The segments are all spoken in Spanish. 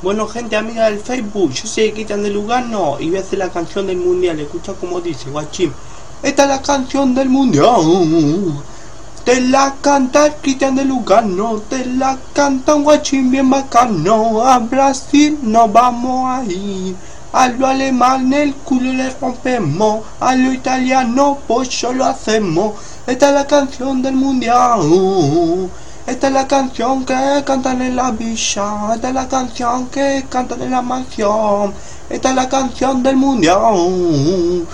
Bueno, gente amiga del Facebook, yo soy Cristian de Lugano y voy a hacer la canción del mundial. Escucha como dice, guachín. Esta es la canción del mundial. Te la canta Cristian de Lugano, te la canta un guachín bien bacano. A Brasil nos vamos a ir. A lo alemán el culo le rompemos, a lo italiano pues yo lo hacemos. Esta es la canción del mundial. Esta es la canción que cantan en la villa. Esta es la canción que cantan en la mansión. Esta es la canción del mundial.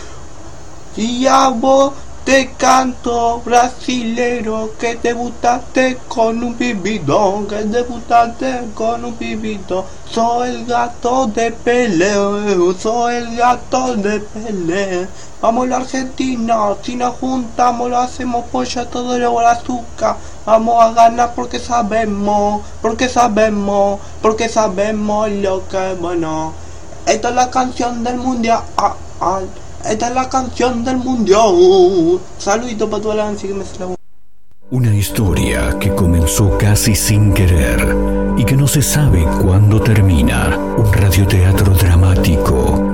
Y a vos te canto brasilero que debutaste con un pibito, que debutaste con un pibito. Soy el gato de peleo, soy el gato de peleo. Vamos a la Argentina, si nos juntamos lo hacemos polla todo luego el azúcar. Vamos a ganar porque sabemos, porque sabemos, porque sabemos lo que es bueno. Esta es la canción del mundial. Ah, ah. Esta es la canción del mundial. Saludito para toda la gente que me la Una historia que comenzó casi sin querer y que no se sabe cuándo termina. Un radioteatro dramático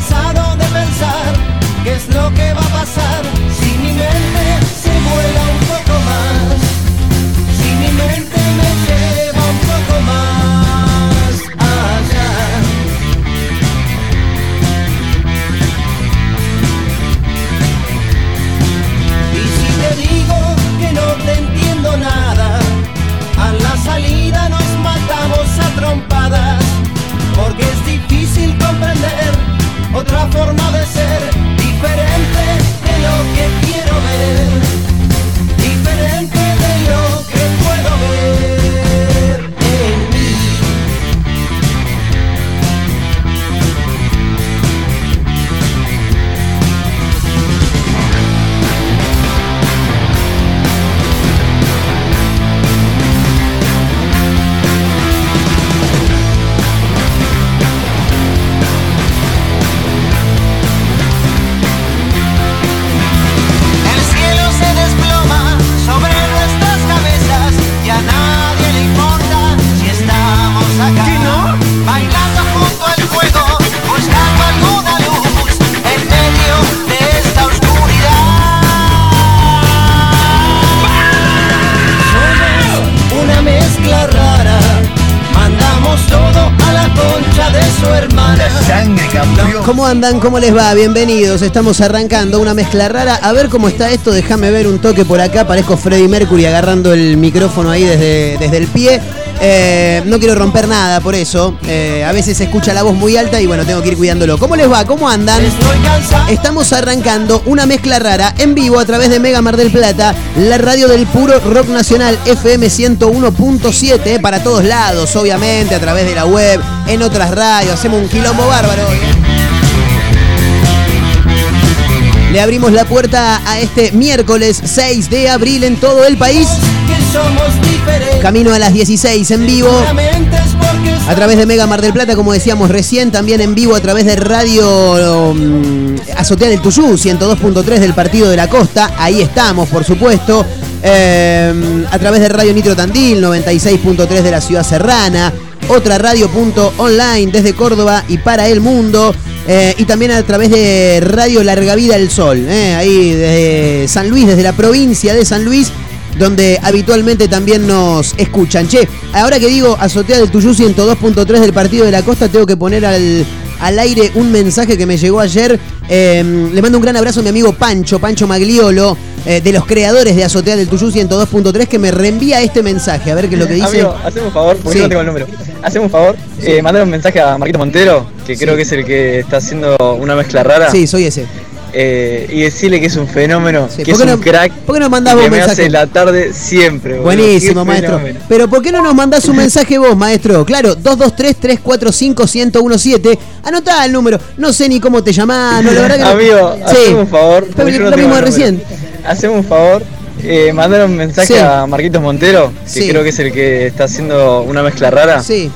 Cansado de pensar qué es lo que va a pasar si mi mente ¿Cómo andan? ¿Cómo les va? Bienvenidos. Estamos arrancando una mezcla rara. A ver cómo está esto. Déjame ver un toque por acá. Parezco Freddie Mercury agarrando el micrófono ahí desde, desde el pie. Eh, no quiero romper nada por eso. Eh, a veces se escucha la voz muy alta y bueno, tengo que ir cuidándolo. ¿Cómo les va? ¿Cómo andan? Estamos arrancando una mezcla rara en vivo a través de Mega Mar del Plata, la radio del puro rock nacional FM 101.7 eh, para todos lados, obviamente, a través de la web, en otras radios. Hacemos un quilombo bárbaro Le abrimos la puerta a este miércoles 6 de abril en todo el país. Camino a las 16 en vivo. A través de Mega Mar del Plata, como decíamos recién, también en vivo a través de Radio um, Azotea del Tuyú, 102.3 del Partido de la Costa. Ahí estamos, por supuesto. Eh, a través de Radio Nitro Tandil, 96.3 de la Ciudad Serrana. Otra radio.online desde Córdoba y para el mundo. Eh, y también a través de Radio Larga Vida El Sol, eh, ahí desde San Luis, desde la provincia de San Luis, donde habitualmente también nos escuchan. Che, ahora que digo Azotea del Tuyú 102.3 del Partido de la Costa, tengo que poner al, al aire un mensaje que me llegó ayer. Eh, le mando un gran abrazo a mi amigo Pancho, Pancho Magliolo, eh, de los creadores de Azotea del Tuyú 102.3 que me reenvía este mensaje. A ver qué es lo que dice. Amigo, hacemos un favor, porque Sí. no tengo el número. Hacemos un favor, eh, mandar un mensaje a Marquito Montero, que creo que es el que está haciendo una mezcla rara. Sí, soy ese. eh, y decirle que es un fenómeno, Sí, que ¿por es un no- crack. por qué no mandás vos que un me mensaje? hace la tarde siempre, boludo. Buenísimo, maestro. fenómeno. Pero ¿por qué no nos mandás un mensaje vos, maestro? Claro, 223-345-1017. Anotá el número. No sé ni cómo te llamás, no, la verdad que no- Amigo, Sí. hacemos un favor. Pero porque yo no lo mismo de recién. Hacemos un favor, eh, mandar un mensaje Sí. a Marquitos Montero, que Sí. creo que es el que está haciendo una mezcla rara. Sí.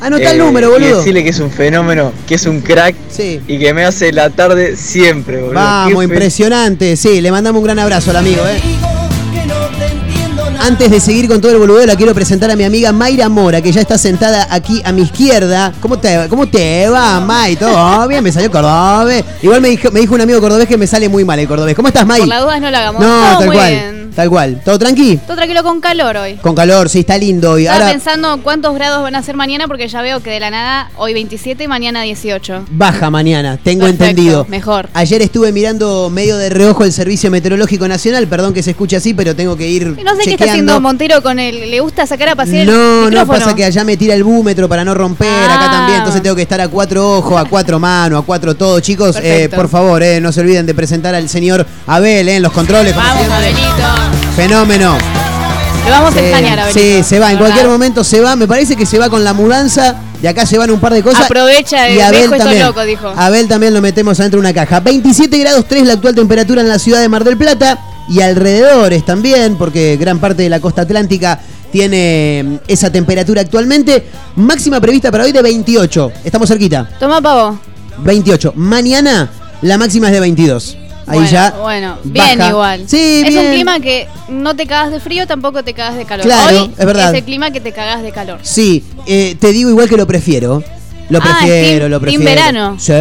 Anotá el Eh, número, Y boludo. decirle que es un fenómeno, que es un crack Sí. y que me hace la tarde siempre, boludo. Vamos, impresionante. Sí, le mandamos un gran abrazo al amigo, eh. Antes de seguir con todo el boludeo, la quiero presentar a mi amiga Mayra Mora, que ya está sentada aquí a mi izquierda. ¿Cómo te, cómo te va, May? ¿Todo bien? Me salió cordobés. Igual me dijo, me dijo un amigo cordobés que me sale muy mal el cordobés. ¿Cómo estás, May? Por las dudas no lo hagamos. No, Todo tal muy cual. bien. Tal cual. ¿Todo tranqui? Todo tranquilo con calor hoy. Con calor, sí, está lindo hoy. Estaba Ahora pensando cuántos grados van a ser mañana porque ya veo que de la nada hoy 27 y mañana 18. baja mañana, tengo Perfecto, entendido. mejor. Ayer estuve mirando medio de reojo el Servicio Meteorológico Nacional, perdón que se escuche así, pero tengo que ir no sé qué está haciendo Montero con él. ¿Le gusta sacar a pasear el No, no micrófono? pasa que allá me tira el búmetro para no romper, acá Ah. también, entonces tengo que estar a cuatro ojos, a cuatro manos, a cuatro todo, chicos. eh, por favor, eh, no se olviden de presentar al señor Abel eh, en los controles. Vamos. Abelito. Fenómeno. Le vamos a Eh, extrañar, Abelito. sí, se va, en ¿verdad? cualquier momento se va. Me parece que se va con la mudanza. De acá se van un par de cosas. Aprovecha, y eh, Abel también. loco, dijo. Abel también lo metemos adentro de una caja. 27 grados 3 la actual temperatura en la ciudad de Mar del Plata y alrededores también, porque gran parte de la costa atlántica tiene mm, esa temperatura actualmente. Máxima prevista para hoy de 28. Estamos cerquita. Toma pavo. 28. Mañana la máxima es de 22. Ahí bueno, ya. Bueno, bien baja. igual. Sí, es bien. un clima que no te cagas de frío, tampoco te cagas de calor. Claro, Hoy es verdad. el clima que te cagas de calor. Sí, eh, te digo igual que lo prefiero. Lo Ah, prefiero, lo prefiero. verano, Sí,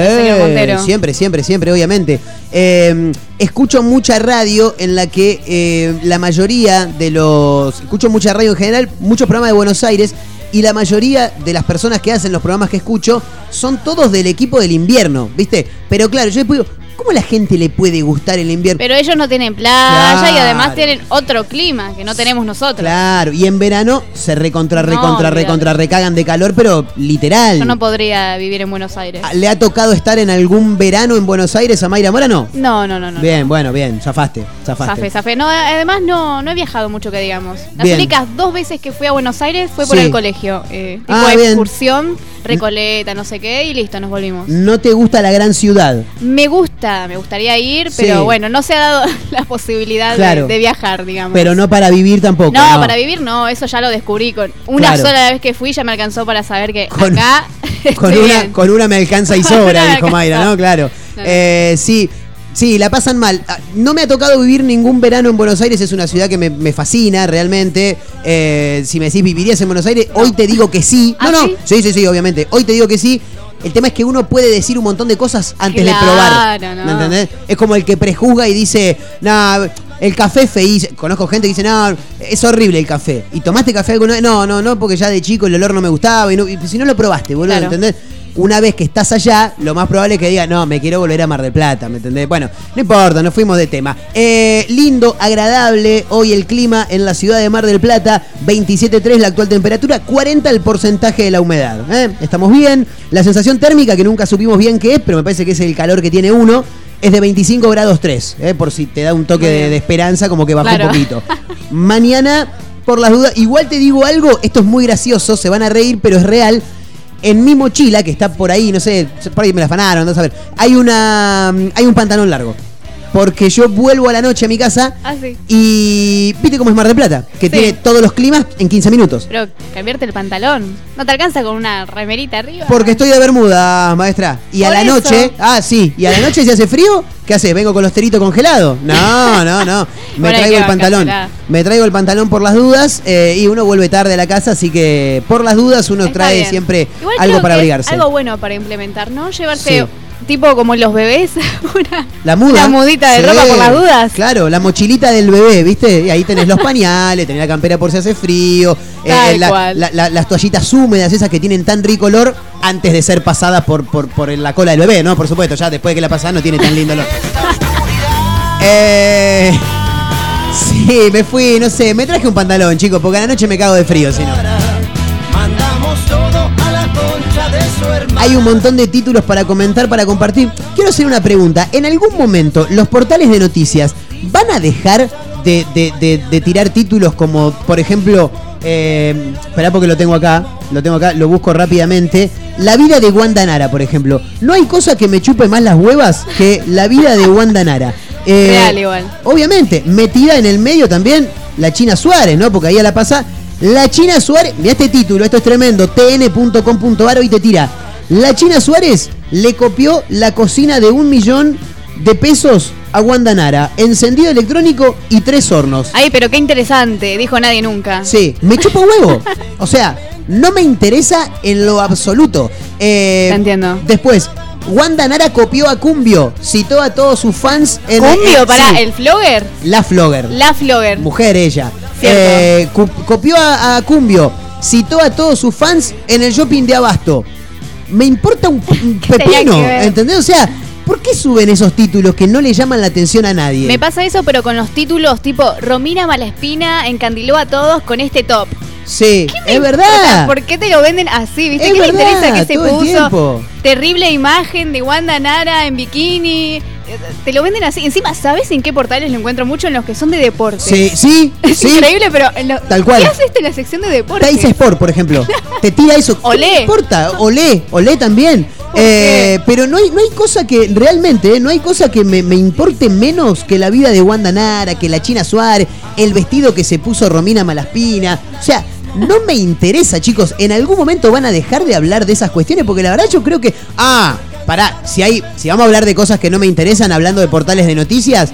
siempre, siempre, siempre, obviamente. Eh, escucho mucha radio en la que eh, la mayoría de los. Escucho mucha radio en general, muchos programas de Buenos Aires. Y la mayoría de las personas que hacen los programas que escucho son todos del equipo del invierno, ¿viste? Pero claro, yo después digo, ¿cómo la gente le puede gustar el invierno? Pero ellos no tienen playa y además tienen otro clima que no tenemos nosotros. Claro, y en verano se recontra, recontra, recontra, recagan de calor, pero literal. Yo no podría vivir en Buenos Aires. Ah, ¿Le ha tocado estar en algún verano en Buenos Aires a Mayra Mora? No. No, no, no, no. Bien, bueno, bien, zafaste, zafaste. Zafé, zafé. No, además no, no he viajado mucho que digamos. Las Bien. únicas dos veces que fui a Buenos Aires fue por Sí. el colegio. Eh, tipo Ah, excursión, recoleta, no sé qué, y listo, nos volvimos. No te gusta la gran ciudad. Me gusta, me gustaría ir, Sí. pero bueno, no se ha dado la posibilidad de- Claro. de, viajar, digamos. Pero no para vivir tampoco. no, No, para vivir no, eso ya lo descubrí con una Claro. sola vez que fui ya me alcanzó para saber que Con- acá Con estoy una, bien. con una me alcanza y sobra, dijo Mayra. ¿no? Claro. No, no. Eh, sí, sí, la pasan mal. Ah, No me ha tocado vivir ningún verano en Buenos Aires, es una ciudad que me, me fascina realmente. Eh, si me decís, ¿vivirías en Buenos Aires? Hoy te digo que sí. ¿Ah, no, no, sí, sí, sí, obviamente. Hoy te digo que sí. El tema es que uno puede decir un montón de cosas antes de probar. no. ¿Me entendés? Es como el que prejuzga y dice, nah, el café feísimo. Conozco gente que dice, no, es horrible el café. ¿Y tomaste café alguna vez? No, no, no, porque ya de chico el olor no me gustaba. Y, no- y si no lo probaste, boludo, Claro. ¿entendés? Una vez que estás allá, lo más probable es que diga, no, me quiero volver a Mar del Plata, ¿me entendés? Bueno, no importa, nos fuimos de tema. Eh, lindo, agradable, hoy el clima en la ciudad de Mar del Plata, 27.3 la actual temperatura, 40 el porcentaje de la humedad. ¿eh? Estamos bien. La sensación térmica, que nunca supimos bien qué es, pero me parece que es el calor que tiene uno, es de 25 grados 3, ¿eh? por si te da un toque de, esperanza, como que bajó Claro. un poquito. Mañana, por las dudas, igual te digo algo, esto es muy gracioso, se van a reír, pero es real. En mi mochila, que está por ahí, no sé, por ahí me la afanaron, no a ver, hay una hay un pantalón largo. Porque yo vuelvo a la noche a mi casa Ah, sí. y viste cómo es Mar del Plata, que Sí. tiene todos los climas en 15 minutos. Pero cambiarte el pantalón. ¿No te alcanza con una remerita arriba? Porque estoy de Bermuda, maestra. Y a la eso. noche, ah, sí, y a la noche si hace frío, ¿qué haces? ¿Vengo con los teritos congelados? No, no, no. Me Bueno, traigo el pantalón. Me traigo el pantalón por las dudas eh, y uno vuelve tarde a la casa, así que por las dudas uno Está trae bien. siempre Igual algo para abrigarse. Algo bueno para implementar, ¿no? Llevarse Sí. Tipo como los bebés, una, La muda. una mudita de Sí, ropa por las dudas. Claro, la mochilita del bebé, ¿viste? Y ahí tenés los pañales, tenés la campera por si hace frío, eh, la- las toallitas húmedas, esas que tienen tan rico olor, antes de ser pasadas por, por, por la cola del bebé, ¿no? Por supuesto, ya después de que la pasás no tiene tan lindo olor. Eh, Sí, me fui, no sé, me traje un pantalón, chicos, porque a la noche me cago de frío, si no. Mandamos todo a la concha de su hermana. Hay un montón de títulos para comentar, para compartir. Quiero hacer una pregunta. ¿En algún momento los portales de noticias van a dejar de, de- de- de tirar títulos como, por ejemplo, eh, esperá porque lo tengo acá, lo tengo acá, lo busco rápidamente. La vida de Wanda Nara, por ejemplo. No hay cosa que me chupe más las huevas que la vida de Wanda Nara. Eh, Real igual. Obviamente, metida en el medio también la China Suárez, ¿no? Porque ahí a la pasa. La China Suárez, mira este título, esto es tremendo, tn.com.ar hoy te tira. La China Suárez le copió la cocina de un millón de pesos a Wanda Nara. Encendido electrónico y tres hornos. Ay, pero qué interesante, dijo nadie nunca. Sí, me chupa huevo. O sea, no me interesa en lo absoluto. Eh, Te entiendo. Después, Wanda Nara copió a Cumbio, citó a todos sus fans en Cumbio, pará, sí, el flogger. La Flogger. La flogger. Mujer ella. Eh, copió a, a Cumbio, citó a todos sus fans en el shopping de Abasto. Me importa un, un pepino? ¿entendés? O sea, ¿por qué suben esos títulos que no le llaman la atención a nadie? Me pasa eso, pero con los títulos tipo Romina Malaspina encandiló a todos con este top. Sí, ¿Qué me es verdad. ¿Por qué te lo venden así? ¿Viste Es verdad, interesa que se puso? Terrible imagen de Wanda Nara en bikini. Te lo venden así. Encima, ¿sabes en qué portales lo encuentro mucho? En los que son de deporte. Sí, sí, Es sí. increíble, pero en lo- Tal cual. ¿qué hace esto en la sección de deporte? Dice Sport, por ejemplo. Te tira eso. Olé. No importa, olé, olé también. ¿Por Eh, pero no hay, no hay cosa que, realmente, eh, no hay cosa que me, me importe menos que la vida de Wanda Nara, que la China Suárez, el vestido que se puso Romina Malaspina. O sea, no me interesa, chicos. En algún momento van a dejar de hablar de esas cuestiones, porque la verdad yo creo que. Ah, pará, si hay. Si vamos a hablar de cosas que no me interesan hablando de portales de noticias,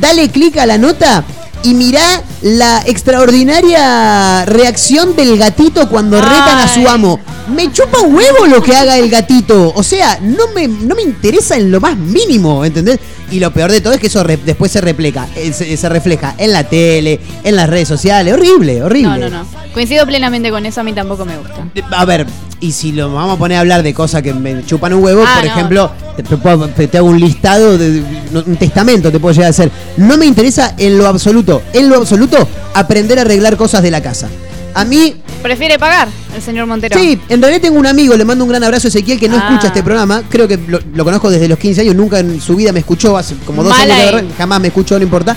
dale clic a la nota y mirá la extraordinaria reacción del gatito cuando retan a su amo. Me chupa un huevo lo que haga el gatito. O sea, no me, no me interesa en lo más mínimo, ¿entendés? Y lo peor de todo es que eso re- después se refleja, eh, se, se refleja en la tele, en las redes sociales. Horrible, horrible. No, no, no. Coincido plenamente con eso, a mí tampoco me gusta. A ver, y si lo vamos a poner a hablar de cosas que me chupan un huevo, Ah, por no. ejemplo, te, te puedo- te- te hago un listado, de, un testamento te puedo llegar a hacer. No me interesa en lo absoluto, en lo absoluto, aprender a arreglar cosas de la casa. A mí, Prefiere pagar el señor Montero. sí, en realidad tengo un amigo, le mando un gran abrazo a Ezequiel que no Ah. escucha este programa. Creo que lo, lo conozco desde los 15 años, nunca en su vida me escuchó, hace como dos años jamás me escuchó, no importa.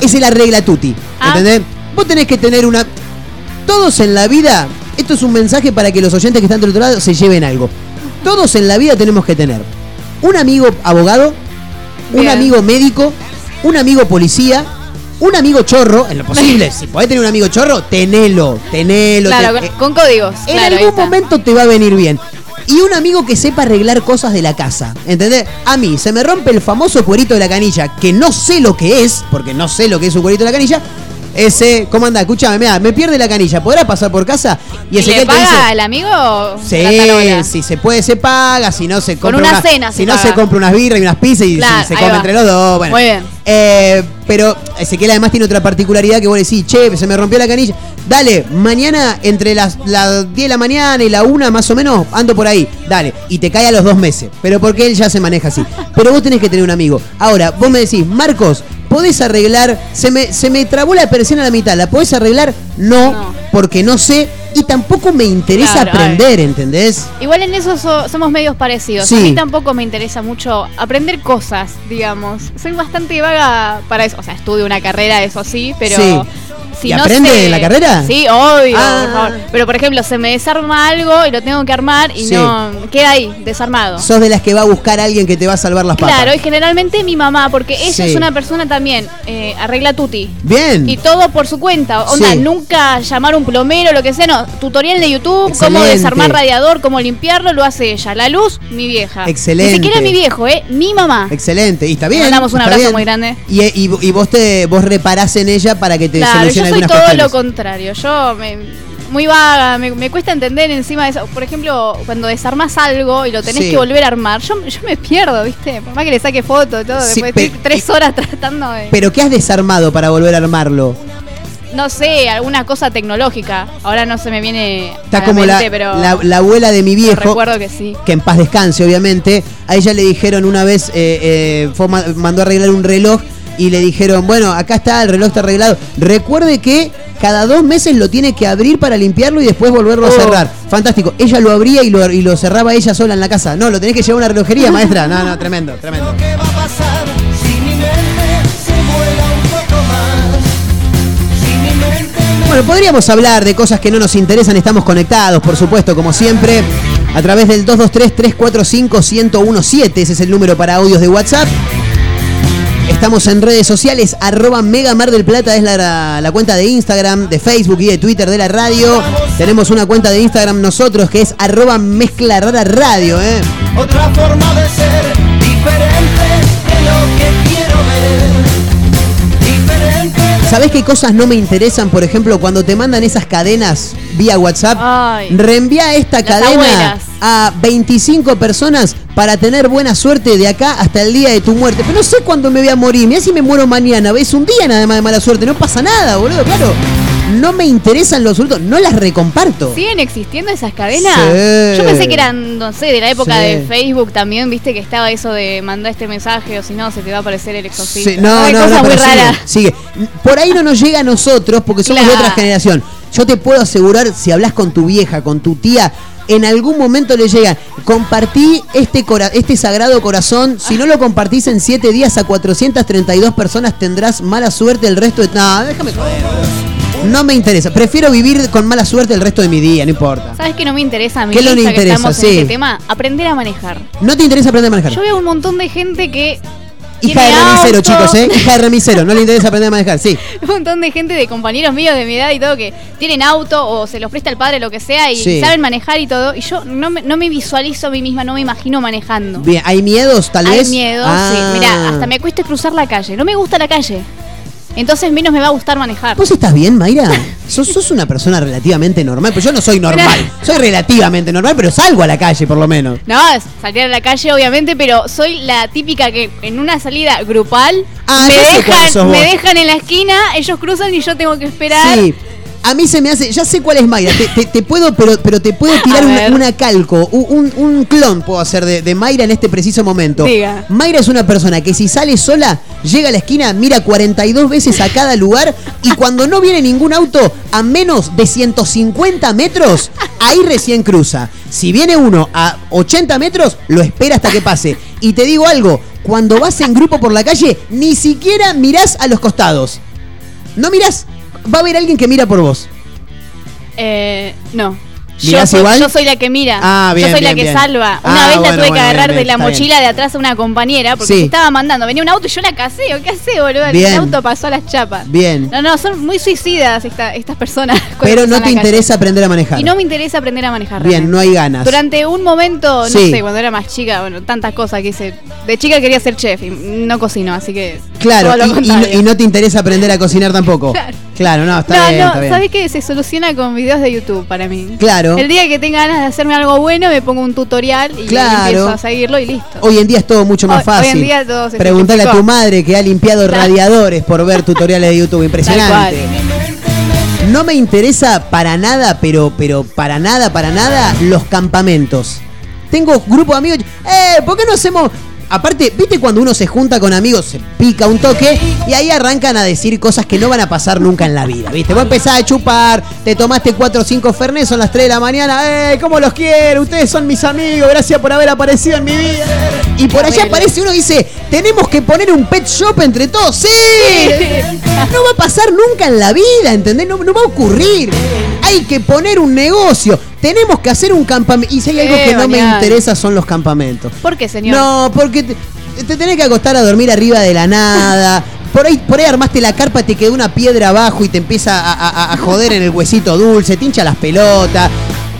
Es el arregla tuti, Ah. ¿entendés? Vos tenés que tener una... Todos en la vida, esto es un mensaje para que los oyentes que están del otro lado se lleven algo. Todos en la vida tenemos que tener un amigo abogado, un amigo médico, un amigo policía, un amigo chorro, en lo posible. si podés tener un amigo chorro, tenelo, tenelo. Claro, te- con, con códigos. en claro, algún momento te va a venir bien. Y un amigo que sepa arreglar cosas de la casa. ¿Entendés? A mí se me rompe el famoso cuerito de la canilla, que no sé lo que es, porque no sé lo que es un cuerito de la canilla. Ese, ¿cómo anda? Escuchame, mira, me pierde la canilla. ¿Podrá pasar por casa? ¿Y ese le paga el amigo? Sí, si se puede se paga, si no se Con compra una cena si se no paga. se compra unas birras y unas pizzas y Claro, se come va. entre los dos. Bueno. Muy bien. Eh, pero Ezequiel además tiene otra particularidad que vos decís, che, se me rompió la canilla. Dale, mañana entre las, las 10 de la mañana y la 1 más o menos, ando por ahí. Dale, y te cae a los dos meses. Pero porque él ya se maneja así. Pero vos tenés que tener un amigo. Ahora, vos me decís, Marcos, ¿podés arreglar? Se me, se me trabó la persiana a la mitad, ¿la podés arreglar? No, No. porque no sé y tampoco me interesa Claro, aprender, ¿entendés? Igual en eso so- somos medios parecidos. Sí. A mí tampoco me interesa mucho aprender cosas, digamos. Soy bastante vaga para eso. O sea, estudio una carrera, eso sí, pero. Sí. Si ¿Y no aprende sé- la carrera? Sí, obvio, Ah. por favor. Pero por ejemplo, se me desarma algo y lo tengo que armar y Sí. no. Queda ahí, desarmado. Sos de las que va a buscar a alguien que te va a salvar las papas. Claro, y generalmente mi mamá, porque ella Sí. es una persona también, eh, arregla tuti. Bien. Y todo por su cuenta. Onda, Sí. nunca llamar a un plomero, lo que sea, no. Tutorial de YouTube, cómo desarmar radiador, cómo limpiarlo, lo hace ella. La luz, mi vieja. Excelente. Ni siquiera mi viejo, ¿eh? Mi mamá. Excelente, y está bien. mandamos un está abrazo bien. muy grande. Y, y- y vos te vos reparás en ella para que te Claro, yo solucione soy todo lo contrario. Yo me, muy vaga, me, me cuesta entender encima de eso. Por ejemplo, cuando desarmas algo y lo tenés Sí. que volver a armar, yo, yo me pierdo, ¿viste? Por más que le saque foto y todo, Sí, después estoy tres horas tratando de. Pero ¿qué has desarmado para volver a armarlo? no sé, alguna cosa tecnológica. Ahora no se me viene. Está a la como la, pero la, la abuela de mi viejo. recuerdo que sí. que en paz descanse, obviamente. A ella le dijeron una vez, eh, eh, fue ma- mandó a arreglar un reloj y le dijeron, bueno, acá está, el reloj está arreglado. Recuerde que cada dos meses lo tiene que abrir para limpiarlo y después volverlo a Oh. cerrar. Fantástico. Ella lo abría y lo, y lo cerraba ella sola en la casa. No, lo tenés que llevar a una relojería, maestra. No, no, tremendo, tremendo. Lo que va a pasar si mi mente se vuela un poco más. Si mi mente me Bueno, podríamos hablar de cosas que no nos interesan, estamos conectados, por supuesto, como siempre, a través del 223-345-1017, ese es el número para audios de WhatsApp. Estamos en redes sociales, arroba Mega Mar del Plata es la, la cuenta de Instagram, de Facebook y de Twitter de la radio. Tenemos una cuenta de Instagram nosotros que es arroba Mezcla Rara Radio, ¿eh? otra forma de ser diferente de lo que quiero ver. ¿Sabés qué cosas no me interesan? Por ejemplo, cuando te mandan esas cadenas vía WhatsApp, Ay. reenvía esta cadena abuelas. a 25 personas para tener buena suerte de acá hasta el día de tu muerte. Pero no sé cuándo me voy a morir. Mirá si me muero mañana. Es un día nada más de mala suerte. No pasa nada, boludo. Claro. No me interesan los absoluto. No las recomparto. ¿Siguen existiendo esas cadenas? Sí. Yo pensé que eran, no sé, de la época Sí. de Facebook también, viste que estaba eso de mandar este mensaje o si no, se te va a aparecer el exorcista. Sí, no, Hay no, cosas no, muy pero sigue, sigue. Por ahí no nos llega a nosotros porque somos de otra generación. Yo te puedo asegurar, si hablas con tu vieja, con tu tía, en algún momento le llega. Compartí este, cora- este sagrado corazón. Si no lo compartís en 7 días a 432 personas, tendrás mala suerte el resto de. No, déjame joder. No me interesa. Prefiero vivir con mala suerte el resto de mi día, no importa. ¿Sabes qué no me interesa a mí? ¿Qué no que interesa? estamos Sí. en este tema, aprender a manejar. ¿No te interesa aprender a manejar? Yo veo un montón de gente que Hija de remisero, auto, chicos, ¿eh? Hija de remisero. No le interesa aprender a manejar, sí. un montón de gente de compañeros míos de mi edad y todo que tienen auto o se los presta el padre, lo que sea, y Sí. saben manejar y todo. Y yo no me, no me visualizo a mí misma, no me imagino manejando. Bien, ¿hay miedos tal Hay vez? miedo, Ah. sí. Mira, hasta me cuesta cruzar la calle. No me gusta la calle. Entonces menos me va a gustar manejar. ¿Vos estás bien, Mayra? Sos, sos una persona relativamente normal, pero yo no soy normal. Soy relativamente normal, pero salgo a la calle por lo menos. No, salir a la calle obviamente, pero soy la típica que en una salida grupal Ah, me, sé sos dejan, me dejan en la esquina, ellos cruzan y yo tengo que esperar. Sí. A mí se me hace, ya sé cuál es Mayra, te, te- te puedo, pero, pero te puedo tirar una, calco, un, un- un clon puedo hacer de, de Mayra en este preciso momento. Diga. Mayra es una persona que si sale sola, llega a la esquina, mira 42 veces a cada lugar y cuando no viene ningún auto a menos de 150 metros, ahí recién cruza. Si viene uno a 80 metros, lo espera hasta que pase. Y te digo algo, cuando vas en grupo por la calle, ni siquiera mirás a los costados. No mirás, va a haber alguien que mira por vos. Eh, no. Yo ¿Mirás soy, igual? yo soy la que mira. Ah, bien, yo soy la que bien. salva. Ah, Una vez la tuve que bueno, agarrar bien, de la está bien. mochila de atrás a una compañera porque Sí. se estaba mandando. Venía un auto y yo la caseo. ¿Qué hace, boludo? El Bien. auto pasó a las chapas. Bien. No, no, son muy suicidas esta- estas personas. cuando Pero no te calle. interesa aprender a manejar. Y no me interesa aprender a manejar. Bien, realmente. no hay ganas. Durante un momento, no Sí. sé, cuando era más chica, bueno, tantas cosas que hice. De chica quería ser chef y no cocino, así que. Claro, todo lo y- y, contrario. y no te interesa aprender a cocinar tampoco. Claro. Claro, no, está no, bien, no, está bien. ¿sabes qué? Se soluciona con videos de YouTube para mí. Claro. El día que tenga ganas de hacerme algo bueno, me pongo un tutorial y Claro. empiezo a seguirlo y listo. Hoy en día es todo mucho más Hoy- hoy en fácil. día todo se Preguntale a tu madre que ha limpiado Claro. radiadores por ver tutoriales de YouTube. Impresionante. No me interesa para nada, pero, pero para nada, para nada, los campamentos. Tengo grupo de amigos. ¡Eh! ¿Por qué no hacemos.? Aparte, ¿viste cuando uno se junta con amigos, se pica un toque y ahí arrancan a decir cosas que no van a pasar nunca en la vida? ¿Viste? Vos empezás a chupar, te tomaste 4 o 5 fernes, son las 3 de la mañana. ¡Eh! ¿Cómo los quiero? Ustedes son mis amigos, gracias por haber aparecido en mi vida. Y por allá aparece uno y dice: Tenemos que poner un pet shop entre todos. ¡Sí! No va a pasar nunca en la vida, ¿entendés? No, no va a ocurrir. Hay que poner un negocio. Tenemos que hacer un campamento. Y si hay algo que no me interesa son los campamentos. ¿Por qué, señor? No, porque te, te tenés que acostar a dormir arriba de la nada. Por ahí, por ahí armaste la carpa, te quedó una piedra abajo y te empieza a, a- a joder en el huesito dulce, te hincha las pelotas.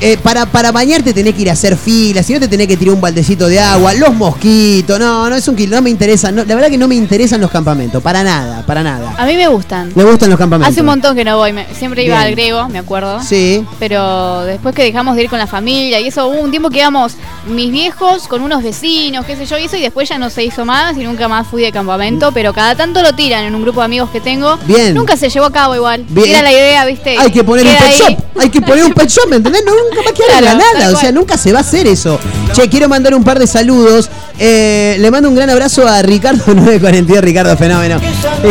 Eh, para, para bañarte tenés que ir a hacer filas, si no te tenés que tirar un baldecito de agua, los mosquitos, no, no es un kilo, no me interesa, no, la verdad que no me interesan los campamentos, para nada, para nada. A mí me gustan. Me gustan los campamentos. Hace un montón que no voy. me- siempre iba Bien. al griego, me acuerdo. Sí. Pero después que dejamos de ir con la familia y eso, hubo un tiempo que íbamos mis viejos con unos vecinos, qué sé yo, y eso, y después ya no se hizo más y nunca más fui de campamento, pero cada tanto lo tiran en un grupo de amigos que tengo. Bien. Nunca se llevó a cabo igual. Bien. Era la idea, ¿viste? Hay que poner un pet shop, hay que poner un pet shop, ¿me entendés? No, capaz que Claro, nada, o sea, nunca se va a hacer eso. Che, quiero mandar un par de saludos. Eh, le mando un gran abrazo a Ricardo 942, Ricardo Fenómeno.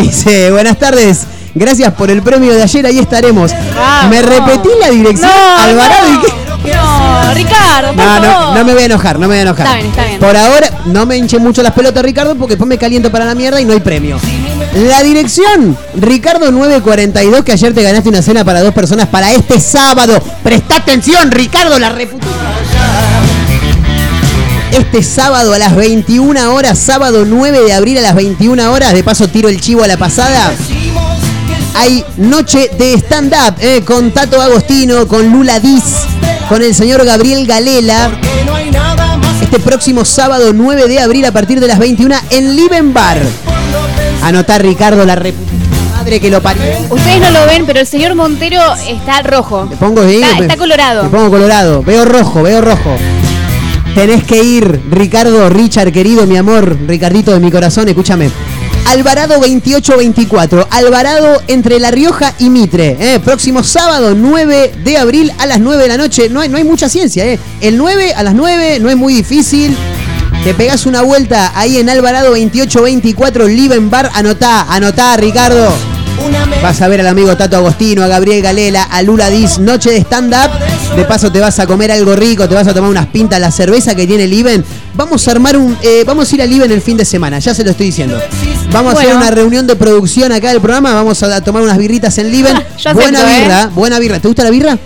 Dice, buenas tardes. Gracias por el premio de ayer, ahí estaremos. Vamos. Me repetí la dirección, No, Alvarado no. y qué. No, Ricardo, por No, no, no me voy a enojar, no me voy a enojar. Está bien, está bien. Por ahora, no me hinche mucho las pelotas, Ricardo, porque después me caliento para la mierda y no hay premio. La dirección, Ricardo 942, que ayer te ganaste una cena para dos personas para este sábado. Presta atención, Ricardo, la reputa. Este sábado a las 21 horas, sábado 9 de abril a las 21 horas, de paso tiro el chivo a la pasada. Hay noche de stand-up eh, con Tato Agostino, con Lula Diz, con el señor Gabriel Galela. Este próximo sábado 9 de abril a partir de las 21 en Liven Bar. Anotar Ricardo la rep- madre que lo parió. Ustedes no lo ven, pero el señor Montero está rojo. Me pongo ahí, Está, me- está colorado. Me pongo colorado. Veo rojo, veo rojo. Tenés que ir, Ricardo, Richard, querido, mi amor, Ricardito de mi corazón, escúchame. Alvarado 2824, Alvarado entre La Rioja y Mitre. eh, Próximo sábado 9 de abril a las 9 de la noche. No hay, no hay mucha ciencia, eh. El 9 a las 9 no es muy difícil. Te pegás una vuelta ahí en Alvarado 2824, Liven Bar. Anotá, anotá, Ricardo. Vas a ver al amigo Tato Agostino, a Gabriel Galela, a Lula Diz, noche de stand-up. De paso te vas a comer algo rico, te vas a tomar unas pintas, la cerveza que tiene el Iben. Vamos a armar un. eh, vamos a ir al Iben el fin de semana, ya se lo estoy diciendo. Vamos a hacer una reunión de producción acá del programa, vamos a tomar unas birritas en Liven. Buena acepto, ¿eh? birra, buena birra. ¿Te gusta la birra?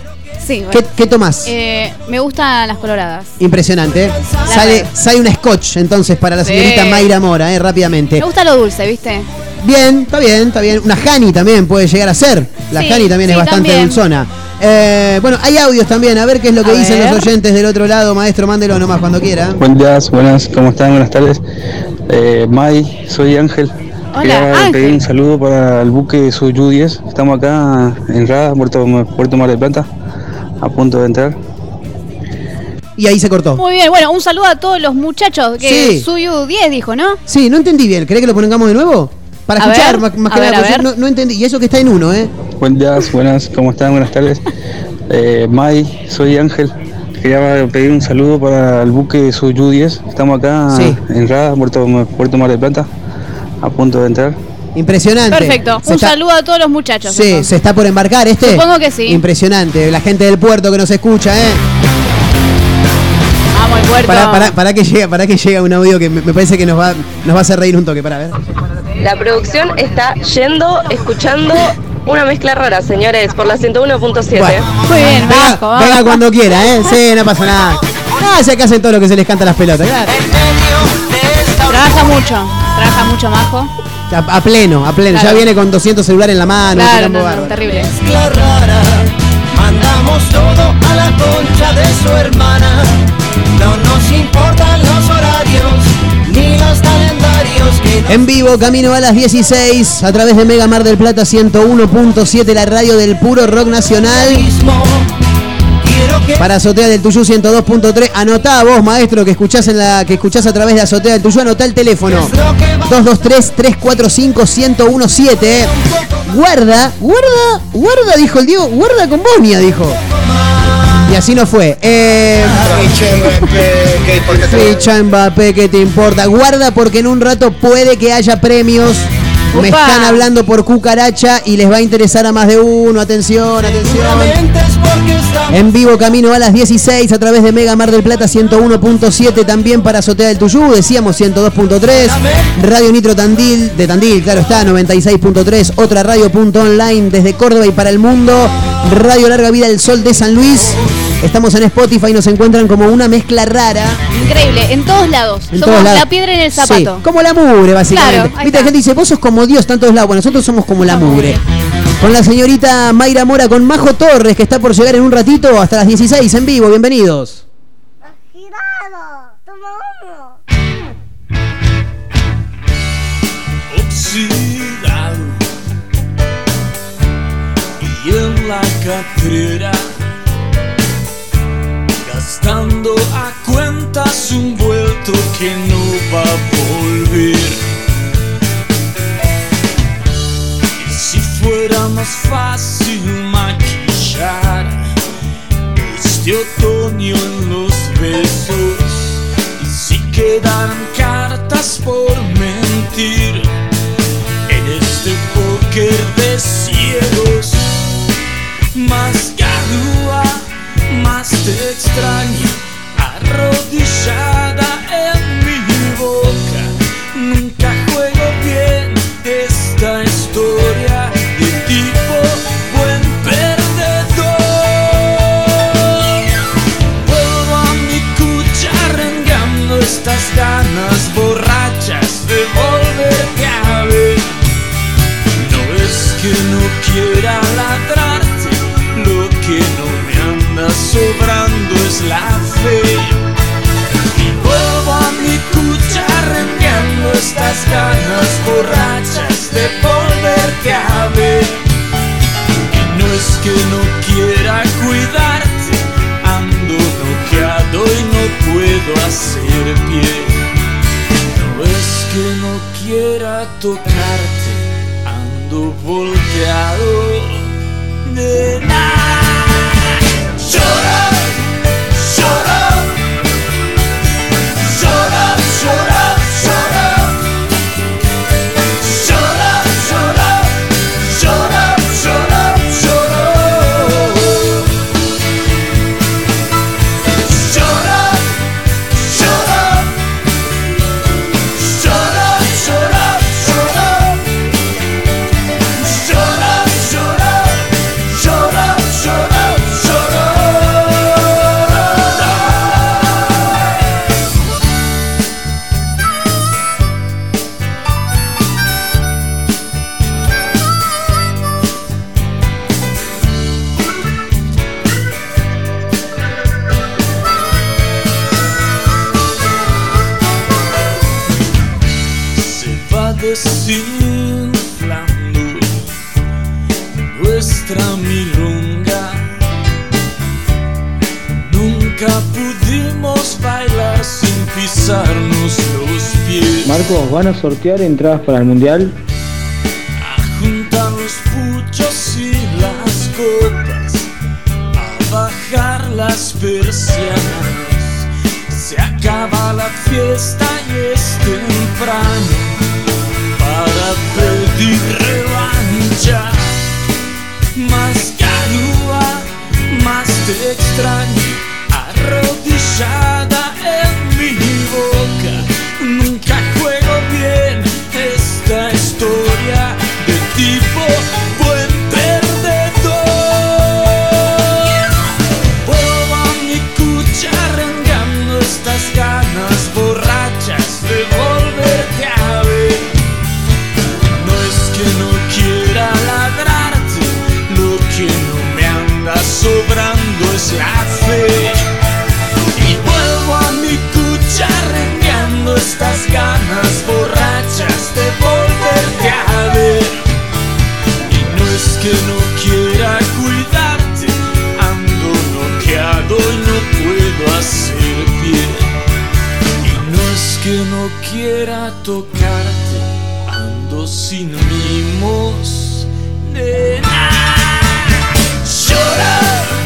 Sí, bueno. ¿Qué, qué tomás? Eh, me gustan las coloradas. Impresionante. ¿eh? La Sale, verdad. sale un scotch entonces para la Sí. señorita Mayra Mora, eh, rápidamente. Me gusta lo dulce, ¿viste? Bien, está bien, está bien. Una Hani también puede llegar a ser. La Sí, Hani también es sí, bastante también. dulzona. Eh, bueno, hay audios también, a ver qué es lo que A dicen ver. los oyentes del otro lado. Maestro, mándelo nomás cuando quiera. Buen día, buenas, ¿cómo están? Buenas tardes. Eh, May, soy Ángel. Hola, Quería Ángel. pedir un saludo para el buque Suyu 10. Estamos acá en Rada, Puerto, Puerto Mar del Plata, a punto de entrar. Y ahí se cortó. Muy bien, bueno, un saludo a todos los muchachos que Sí. Suyu 10 dijo, ¿no? Sí, no entendí bien. ¿Querés que lo pongamos de nuevo? Para A escuchar, ver, más, más a que ver, nada, a porque yo ver. no, no entendí. Y eso que está en uno, ¿eh? Buen día, buenas, ¿cómo están? Buenas tardes. Eh, May, soy Ángel. Quería pedir un saludo para el buque Suyu 10. Estamos acá Sí. en Rada, Puerto, Puerto Mar del Plata, a punto de entrar. Impresionante. Perfecto. Se un está- saludo a todos los muchachos. Sí, entonces. se está por embarcar este. Supongo que sí. Impresionante. La gente del puerto que nos escucha, ¿eh? Vamos al puerto. Para, para, para que llega, para que llega un audio que me, me parece que nos va, nos va a hacer reír un toque. Para ver. La producción está yendo, escuchando una mezcla rara, señores, por la 101.7. Bueno. Muy bien, Venga, Vasco, vamos. venga cuando quiera, ¿eh? Sí, no pasa nada. Ah, si acá hacen todo lo que se les canta a las pelotas. claro. Trabaja mucho. Trabaja mucho, Majo. A, a pleno, a pleno. Claro. Ya viene con 200 celulares en la mano. un Claro, quilombo no, no, terrible. mezcla rara. Mandamos todo a la concha de su hermana. No nos importan los horarios ni los calendarios que nos En vivo, camino a las 16, a través de Mega Mar del Plata 101.7, la radio del puro rock nacional. Para Azotea del Tuyú 102.3. Anotá vos, maestro, que escuchás, en la, que escuchás a través de Azotea del Tuyú. Anotá el teléfono. lo que va 223-345-1017. eh. Guarda, guarda, guarda, dijo el Diego. Guarda con Bosnia, dijo. Y así no fue. Eh, Ficha Mbappé, ¿qué te importa? Guarda porque en un rato puede que haya premios. Me están hablando por cucaracha y les va a interesar a más de uno. Atención, atención. En vivo camino a las 16 a través de Mega Mar del Plata 101.7 también para Azotea del Tuyú, decíamos 102.3, Radio Nitro Tandil, de Tandil, claro está, 96.3, otra radio.online desde Córdoba y para el mundo, Radio Larga Vida del Sol de San Luis. Estamos en Spotify, nos encuentran como una mezcla rara. Increíble, en todos lados. En Somos todos lados. la piedra en el Sí, zapato. como la mugre, básicamente. Claro, Viste, la está. gente dice, vos sos como Dios, están en todos lados. Bueno, nosotros somos como la mugre. mugre. Con la señorita Mayra Mora, con Majo Torres, que está por llegar en un ratito hasta las 16 en vivo. Bienvenidos. Girado, toma uno. oxidado y en la catrera gastando a cuentas un vuelto que no va a volver si fuera más fácil maquillar de otoño en los besos. Y si quedan cartas por mentir en este póker de ciegos, más garúa, más te sobrando es la fe. Y vuelvo a mi cucha arrengando estas ganas borrachas de volverte a ver. Y no es que no quiera cuidarte, ando noqueado y no puedo hacer pie. No es que no quiera tocarte, ando volteado. Nena. Llora, ¿van a sortear entradas para el mundial? juntar los puchos y las copas, a bajar las persianas. Se acaba la fiesta y es temprano para pedir revancha. Más garúa, más te extraño, Y vuelvo a mi cucha arrengando estas ganas borrachas de volverte a ver. Y no es que no quiera cuidarte, ando noqueado y no puedo hacer pie. Y no es que no quiera tocarte, ando sin mimos. Nena. Llora, llora,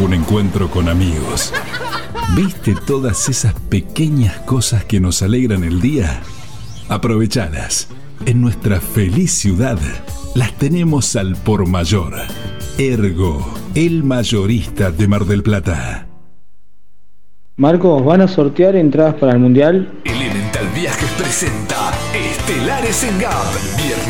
un encuentro con amigos. ¿Viste todas esas pequeñas cosas que nos alegran el día? Aprovechalas. En nuestra feliz ciudad las tenemos al por mayor. Ergo, el mayorista de Mar del Plata. Marcos, ¿van a sortear entradas para el Mundial? Elemental Viajes presenta Estelares en Gap. Viernes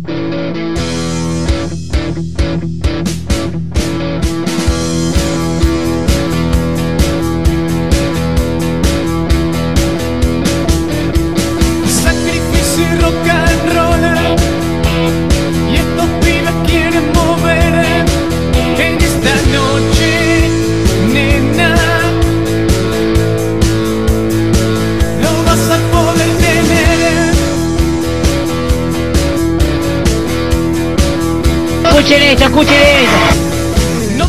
Escuchen esto, escuchen. No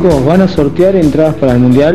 ¿van a sortear entradas para el mundial?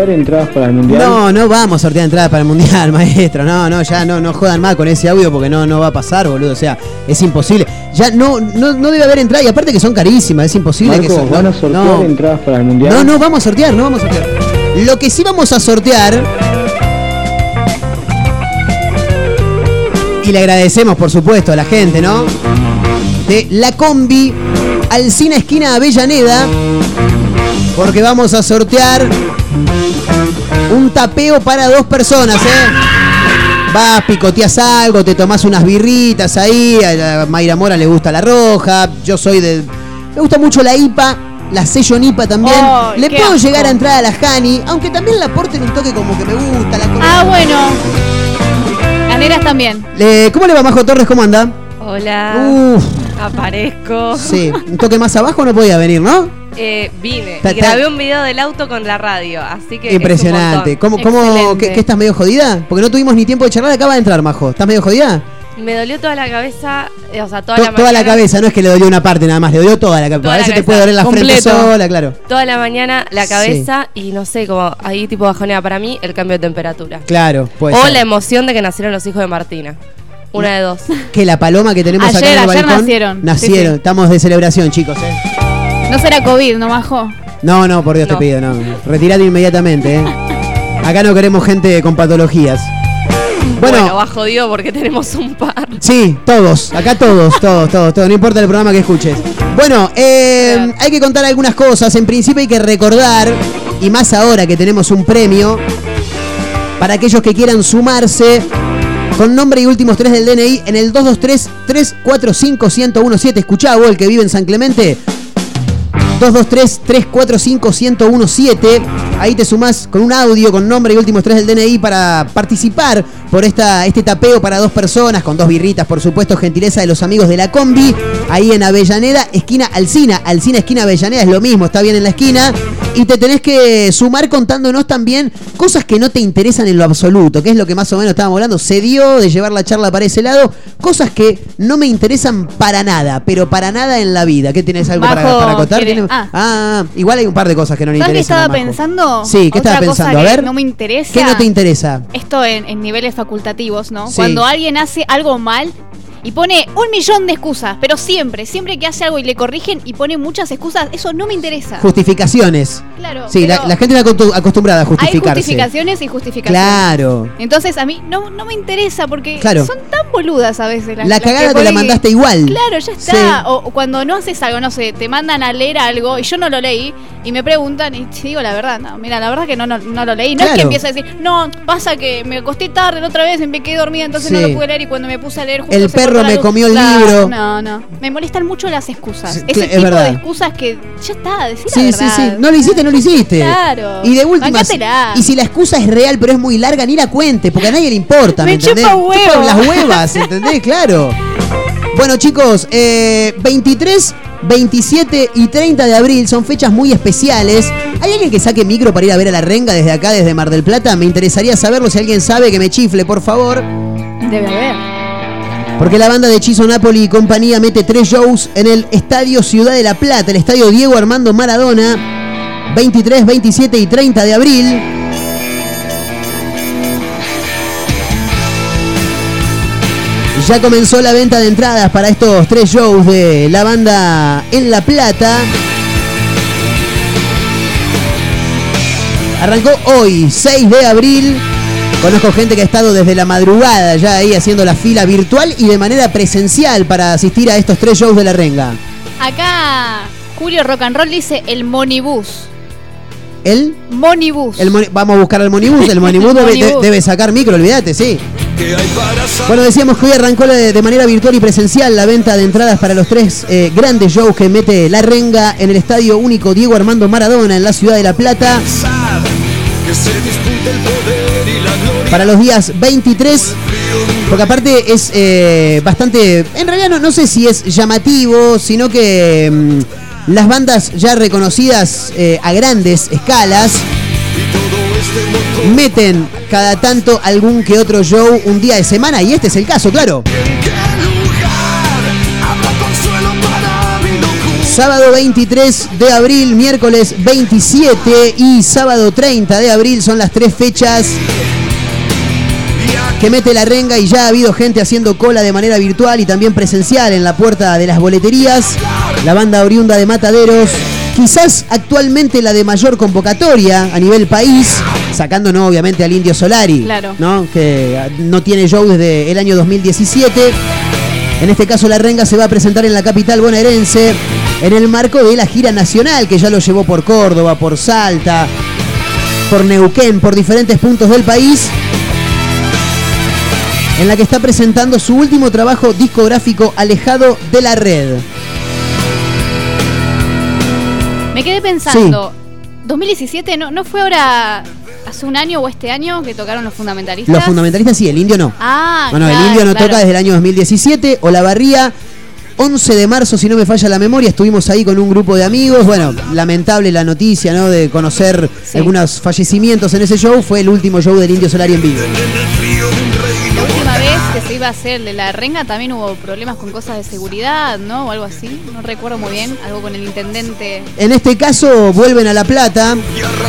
Sortear entradas para el mundial? No, no vamos a sortear entradas para el mundial, maestro. No, no, ya no, no jodan más con ese audio porque no, no va a pasar, boludo. O sea, es imposible. Ya no, no, no debe haber entradas y aparte que son carísimas, es imposible que son. ¿van a sortear no. entradas para el mundial? No, no, vamos a sortear, no vamos a sortear. Lo que sí vamos a sortear. Y le agradecemos, por supuesto, a la gente, ¿no? De la combi Alcina Esquina Avellaneda. Porque vamos a sortear un tapeo para dos personas, ¿eh? Vas, picoteas algo, te tomás unas birritas ahí. A Mayra Mora le gusta la roja. Yo soy de. Me gusta mucho la IPA. La sello IPA también. Oh, le puedo asco. llegar a entrar a la Hani, aunque también la aporten un toque como que me gusta. La Ah, bueno. Ganeras también. Le- ¿Cómo le va, Majo Torres? ¿Cómo anda? Hola. Uf, Aparezco. sí. Un toque más abajo no podía venir, ¿no? Eh, vine. Ta- y grabé un video del auto con la radio, así que. Impresionante. es un ¿Cómo, cómo. ¿qué, qué estás medio jodida? Porque no tuvimos ni tiempo de charlar, acaba de entrar, Majo. ¿Estás medio jodida? Me dolió toda la cabeza, eh, o sea, toda To- la toda la mañana. cabeza, no es que le dolió una parte nada más, le dolió toda la cabeza. Toda A veces te puede doler la frente sola, claro. Toda la mañana la Sí. cabeza y no sé, como ahí tipo bajonea para mí el cambio de temperatura. Claro, pues. o la emoción de que nacieron los hijos de Martina. Una de dos. Que la paloma que tenemos acá Ayer, en el ayer balcón. nacieron. Nacieron. Sí, sí. Estamos de celebración, chicos, ¿eh? No será COVID, ¿no, Majo? No, no, por Dios te pido, no. Retirate inmediatamente, ¿eh? Acá no queremos gente con patologías. Bueno, Bueno, va jodido porque tenemos un par. sí, todos, acá todos, todos, todos, todos, no importa el programa que escuches. Bueno, eh, hay que contar algunas cosas. En principio hay que recordar, y más ahora que tenemos un premio, para aquellos que quieran sumarse con nombre y últimos tres del DNI en el 223-345-1017. Escuchá vos, el que vive en San Clemente. 223-345-1017. Ahí te sumás con un audio con nombre y últimos tres del DNI para participar por esta, este tapeo para dos personas, con dos birritas, por supuesto, gentileza de los amigos de la combi. ahí en Avellaneda, esquina Alcina. Alcina, esquina Avellaneda, es lo mismo, está bien en la esquina. Y te tenés que sumar contándonos también cosas que no te interesan en lo absoluto, que es lo que más o menos estábamos hablando. Se dio de llevar la charla para ese lado, cosas que no me interesan para nada, pero para nada en la vida. ¿Qué tienes algo para, contar? quiere- ¿Tiene- ah. Ah, igual hay un par de cosas que no le ¿Sabes qué interesan. a estaba pensando? Sí, ¿qué estaba cosa pensando? A que ver. No me interesa. ¿Qué no te interesa? Esto en, en niveles facultativos, ¿no? Sí. Cuando alguien hace algo mal y pone un millón de excusas, pero siempre, siempre que hace algo y le corrigen y pone muchas excusas, eso no me interesa. Justificaciones. Claro. Sí, la, gente está acostum- acostumbrada a Hay justificarse. justificaciones y justificaciones. Claro. Entonces a mí no, no me interesa porque Claro. son tan boludas a veces las La las que cagada te la mandaste igual. Claro, ya está. O o cuando no haces algo, no sé, te mandan a leer algo y yo no lo leí y me preguntan y te digo la verdad, no, mira, la verdad que no, no, no lo leí. No es que Claro. empiece a decir, no, pasa que me acosté tarde la otra vez y me quedé dormida, entonces no lo pude leer y cuando me puse a leer justo El se perro me comió el Claro, libro. No, no. Me molestan mucho las excusas. Sí, Ese es tipo verdad. de excusas que ya está, decir la Sí, sí, sí. No lo hiciste, no lo hiciste. Claro. Y de última, Bancátela. y si la excusa es real pero es muy larga, ni la cuente, porque a nadie le importa, ¿me, Me entendés? chupa huevo. Chupa las huevas, ¿entendés? Claro. Bueno, chicos, eh, 23, 27 y 30 de abril son fechas muy especiales. ¿Hay alguien que saque micro para ir a ver a la renga desde acá, desde Mar del Plata? Me interesaría saberlo. Si alguien sabe, que me chifle, por favor. Debe haber. Porque la banda de Hechizo Napoli y compañía mete tres shows en el Estadio Ciudad de la Plata, el Estadio Diego Armando Maradona, 23, 27 y 30 de abril. Ya comenzó la venta de entradas para estos tres shows de la banda en La Plata. Arrancó hoy, 6 de abril. Conozco gente que ha estado desde la madrugada ya ahí haciendo la fila virtual y de manera presencial para asistir a estos tres shows de la renga. Acá Julio Rock and Roll dice el monibus. ¿El? Monibus. el moni- vamos a buscar al monibus. El monibus debe, de- Monibus. debe sacar micro, olvídate, sí. Bueno, decíamos que hoy arrancó de, manera virtual y presencial la venta de entradas para los tres eh, grandes shows que mete La Renga en el Estadio Único Diego Armando Maradona en la ciudad de La Plata. Que se el poder. Para los días 23, porque aparte es eh, bastante, en realidad no, no sé si es llamativo, sino que mm, las bandas ya reconocidas eh, a grandes escalas meten cada tanto algún que otro show un día de semana y este es el caso, claro. Sábado 23 de abril, miércoles 27 y sábado 30 de abril son las tres fechas que mete la renga y ya ha habido gente haciendo cola de manera virtual y también presencial en la puerta de las boleterías. La banda oriunda de Mataderos, quizás actualmente la de mayor convocatoria a nivel país, sacando no obviamente al Indio Solari, Claro. ¿no? que ah, no tiene show desde el año 2017. En este caso la renga se va a presentar en la capital bonaerense en el marco de la gira nacional que ya lo llevó por Córdoba, por Salta, por Neuquén, por diferentes puntos del país en la que está presentando su último trabajo discográfico alejado de la red. Me quedé pensando, 2017 no, no fue ahora hace un año o este año que tocaron los fundamentalistas. Los fundamentalistas sí, el indio no. Ah, Bueno, claro, el indio no claro. toca desde el año 2017. O la barría, 11 de marzo, si no me falla la memoria, estuvimos ahí con un grupo de amigos. Bueno, lamentable la noticia, ¿no? De conocer algunos fallecimientos en ese show. Fue el último show del Indio Solari en vivo. Que se iba a hacer el de la renga también hubo problemas con cosas de seguridad, ¿no? O algo así. No recuerdo muy bien. Algo con el intendente. En este caso vuelven a La Plata,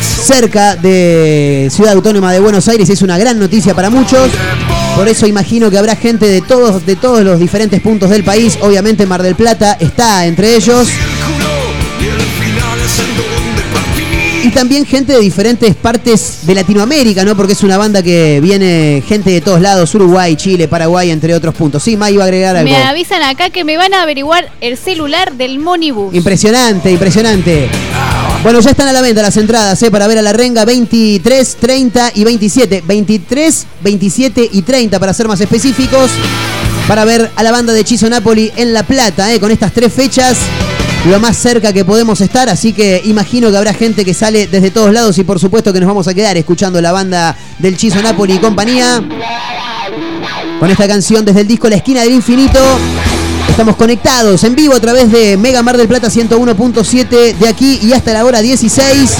cerca de Ciudad Autónoma de Buenos Aires, es una gran noticia para muchos. Por eso imagino que habrá gente de todos, de todos los diferentes puntos del país. Obviamente Mar del Plata está entre ellos. Y también gente de diferentes partes de Latinoamérica, ¿no? Porque es una banda que viene gente de todos lados, Uruguay, Chile, Paraguay, entre otros puntos. Sí, May iba a agregar algo. Me avisan acá que me van a averiguar el celular del Monibus. Impresionante, impresionante. Bueno, ya están a la venta las entradas ¿eh? para ver a la renga 23, 30 y 27. 23, 27 y 30 para ser más específicos. Para ver a la banda de Hechizo Napoli en La Plata, ¿eh? con estas tres fechas. Lo más cerca que podemos estar, así que imagino que habrá gente que sale desde todos lados y por supuesto que nos vamos a quedar escuchando la banda del Chizo Napoli y compañía. Con esta canción desde el disco La Esquina del Infinito. Estamos conectados en vivo a través de Mega Mar del Plata 101.7 de aquí y hasta la hora 16.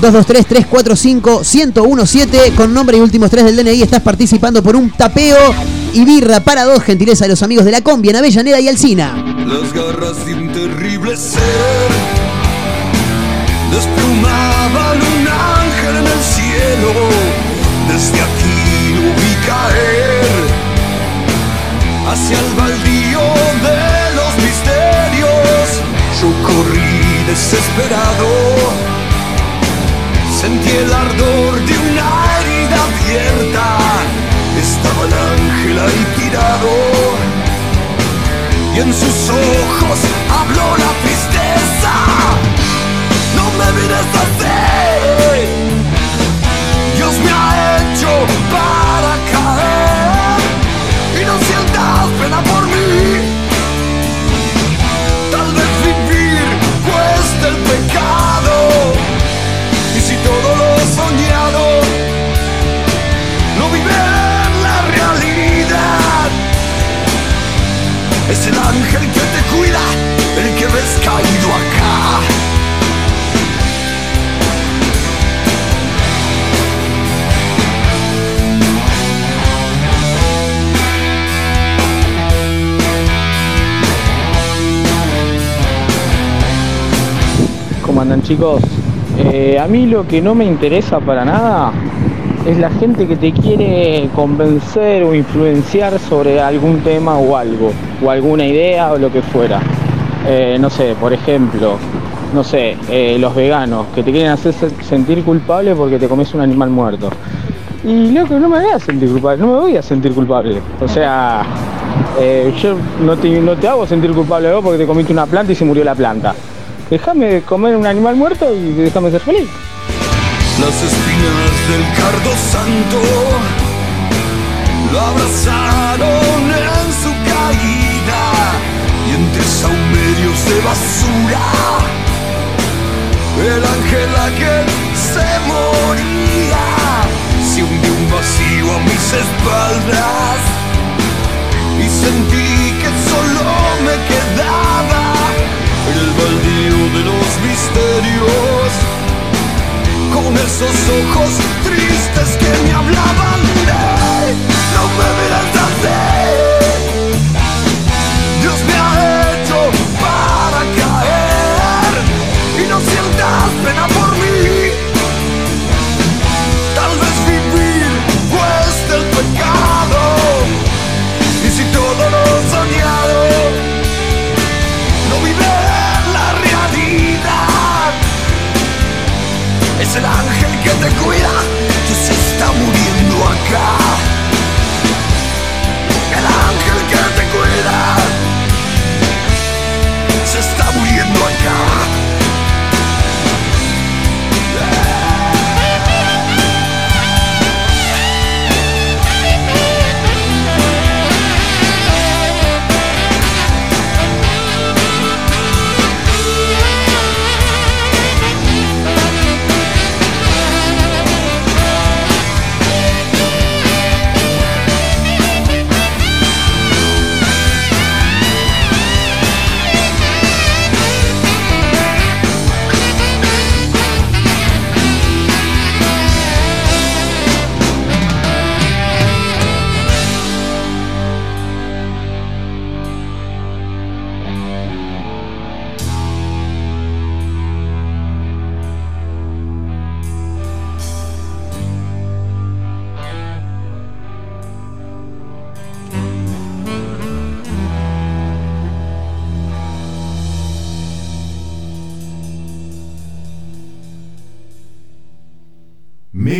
223-345-1017 con nombre y últimos tres del DNI. Estás participando por un tapeo y birra para dos. Gentileza de los amigos de la combi en Avellaneda y Alcina. Garras de un terrible ser desplumaban un ángel en el cielo. Desde aquí lo vi caer hacia el baldío de los misterios. Yo corrí desesperado, sentí el ardor de una herida abierta. Estaba el ángel ahí tirado en sus ojos habló la tristeza. No me mires así. Es el ángel que te cuida, el que ves caído acá. ¿Cómo andan chicos? Eh, a mí lo que no me interesa para nada es la gente que te quiere convencer o influenciar sobre algún tema o algo, o alguna idea o lo que fuera. Eh, no sé, por ejemplo, no sé, eh, los veganos que te quieren hacer se- sentir culpable porque te comes un animal muerto. Y loco, no me voy a sentir culpable, no me voy a sentir culpable. O sea, eh, yo no te, hago sentir culpable vos porque te comiste una planta y se murió la planta. Déjame comer un animal muerto y déjame ser feliz. Las espinas del cardo santo lo abrazaron en su caída y entre saumerios de basura. El ángel aquel se moría se hundió un vacío a mis espaldas y sentí que solo me quedaba el baldío de los misterios con esos ojos tristes que me hablaban de no me miras así Dios me ha hecho para caer. Y no sientas pena el ángel que te cuida, que se está muriendo acá. El ángel que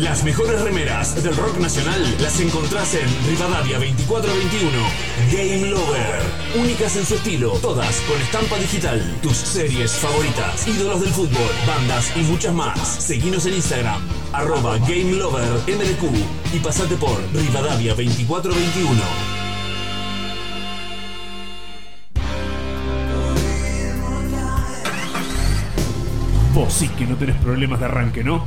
Las mejores remeras del rock nacional las encontrás en Rivadavia 2421. Game Lover. Únicas en su estilo, todas con estampa digital. Tus series favoritas, ídolos del fútbol, bandas y muchas más. Seguinos en Instagram, arroba Game Lover MDQ y pasate por Rivadavia 2421. Vos sí que no tenés problemas de arranque, ¿no?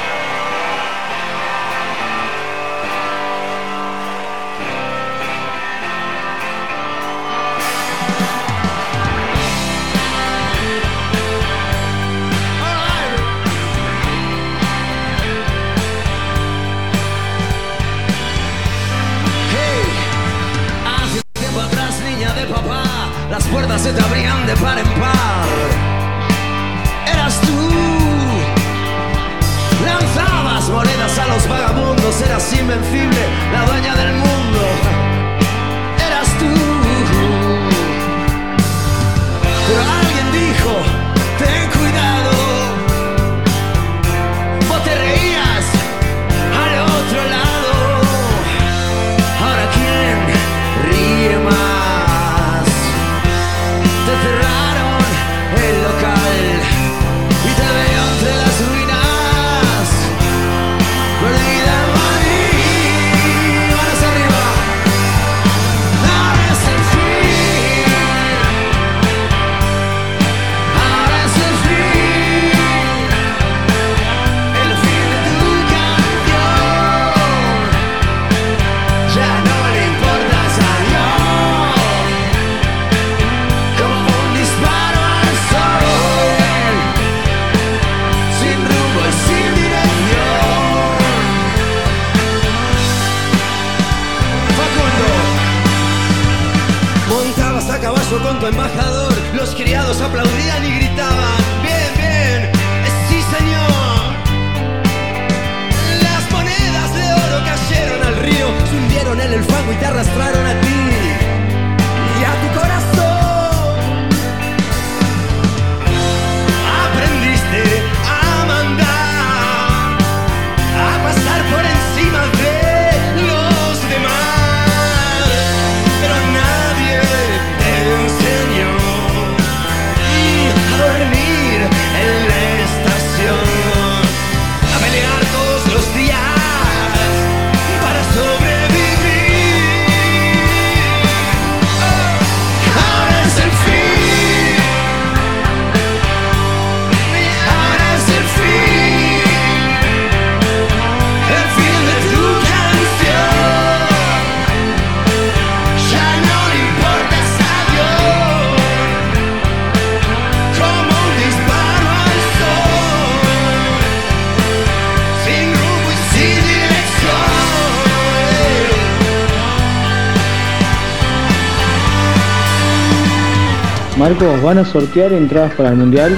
¿Van a sortear entradas para el mundial?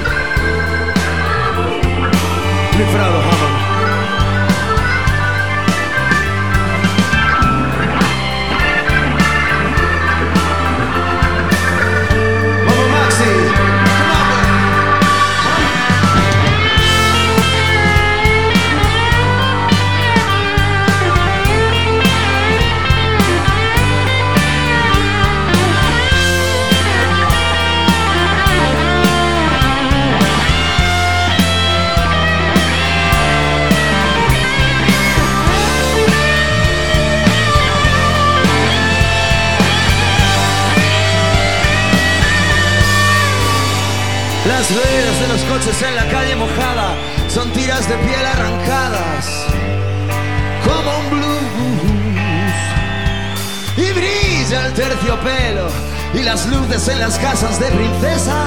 En las casas de princesas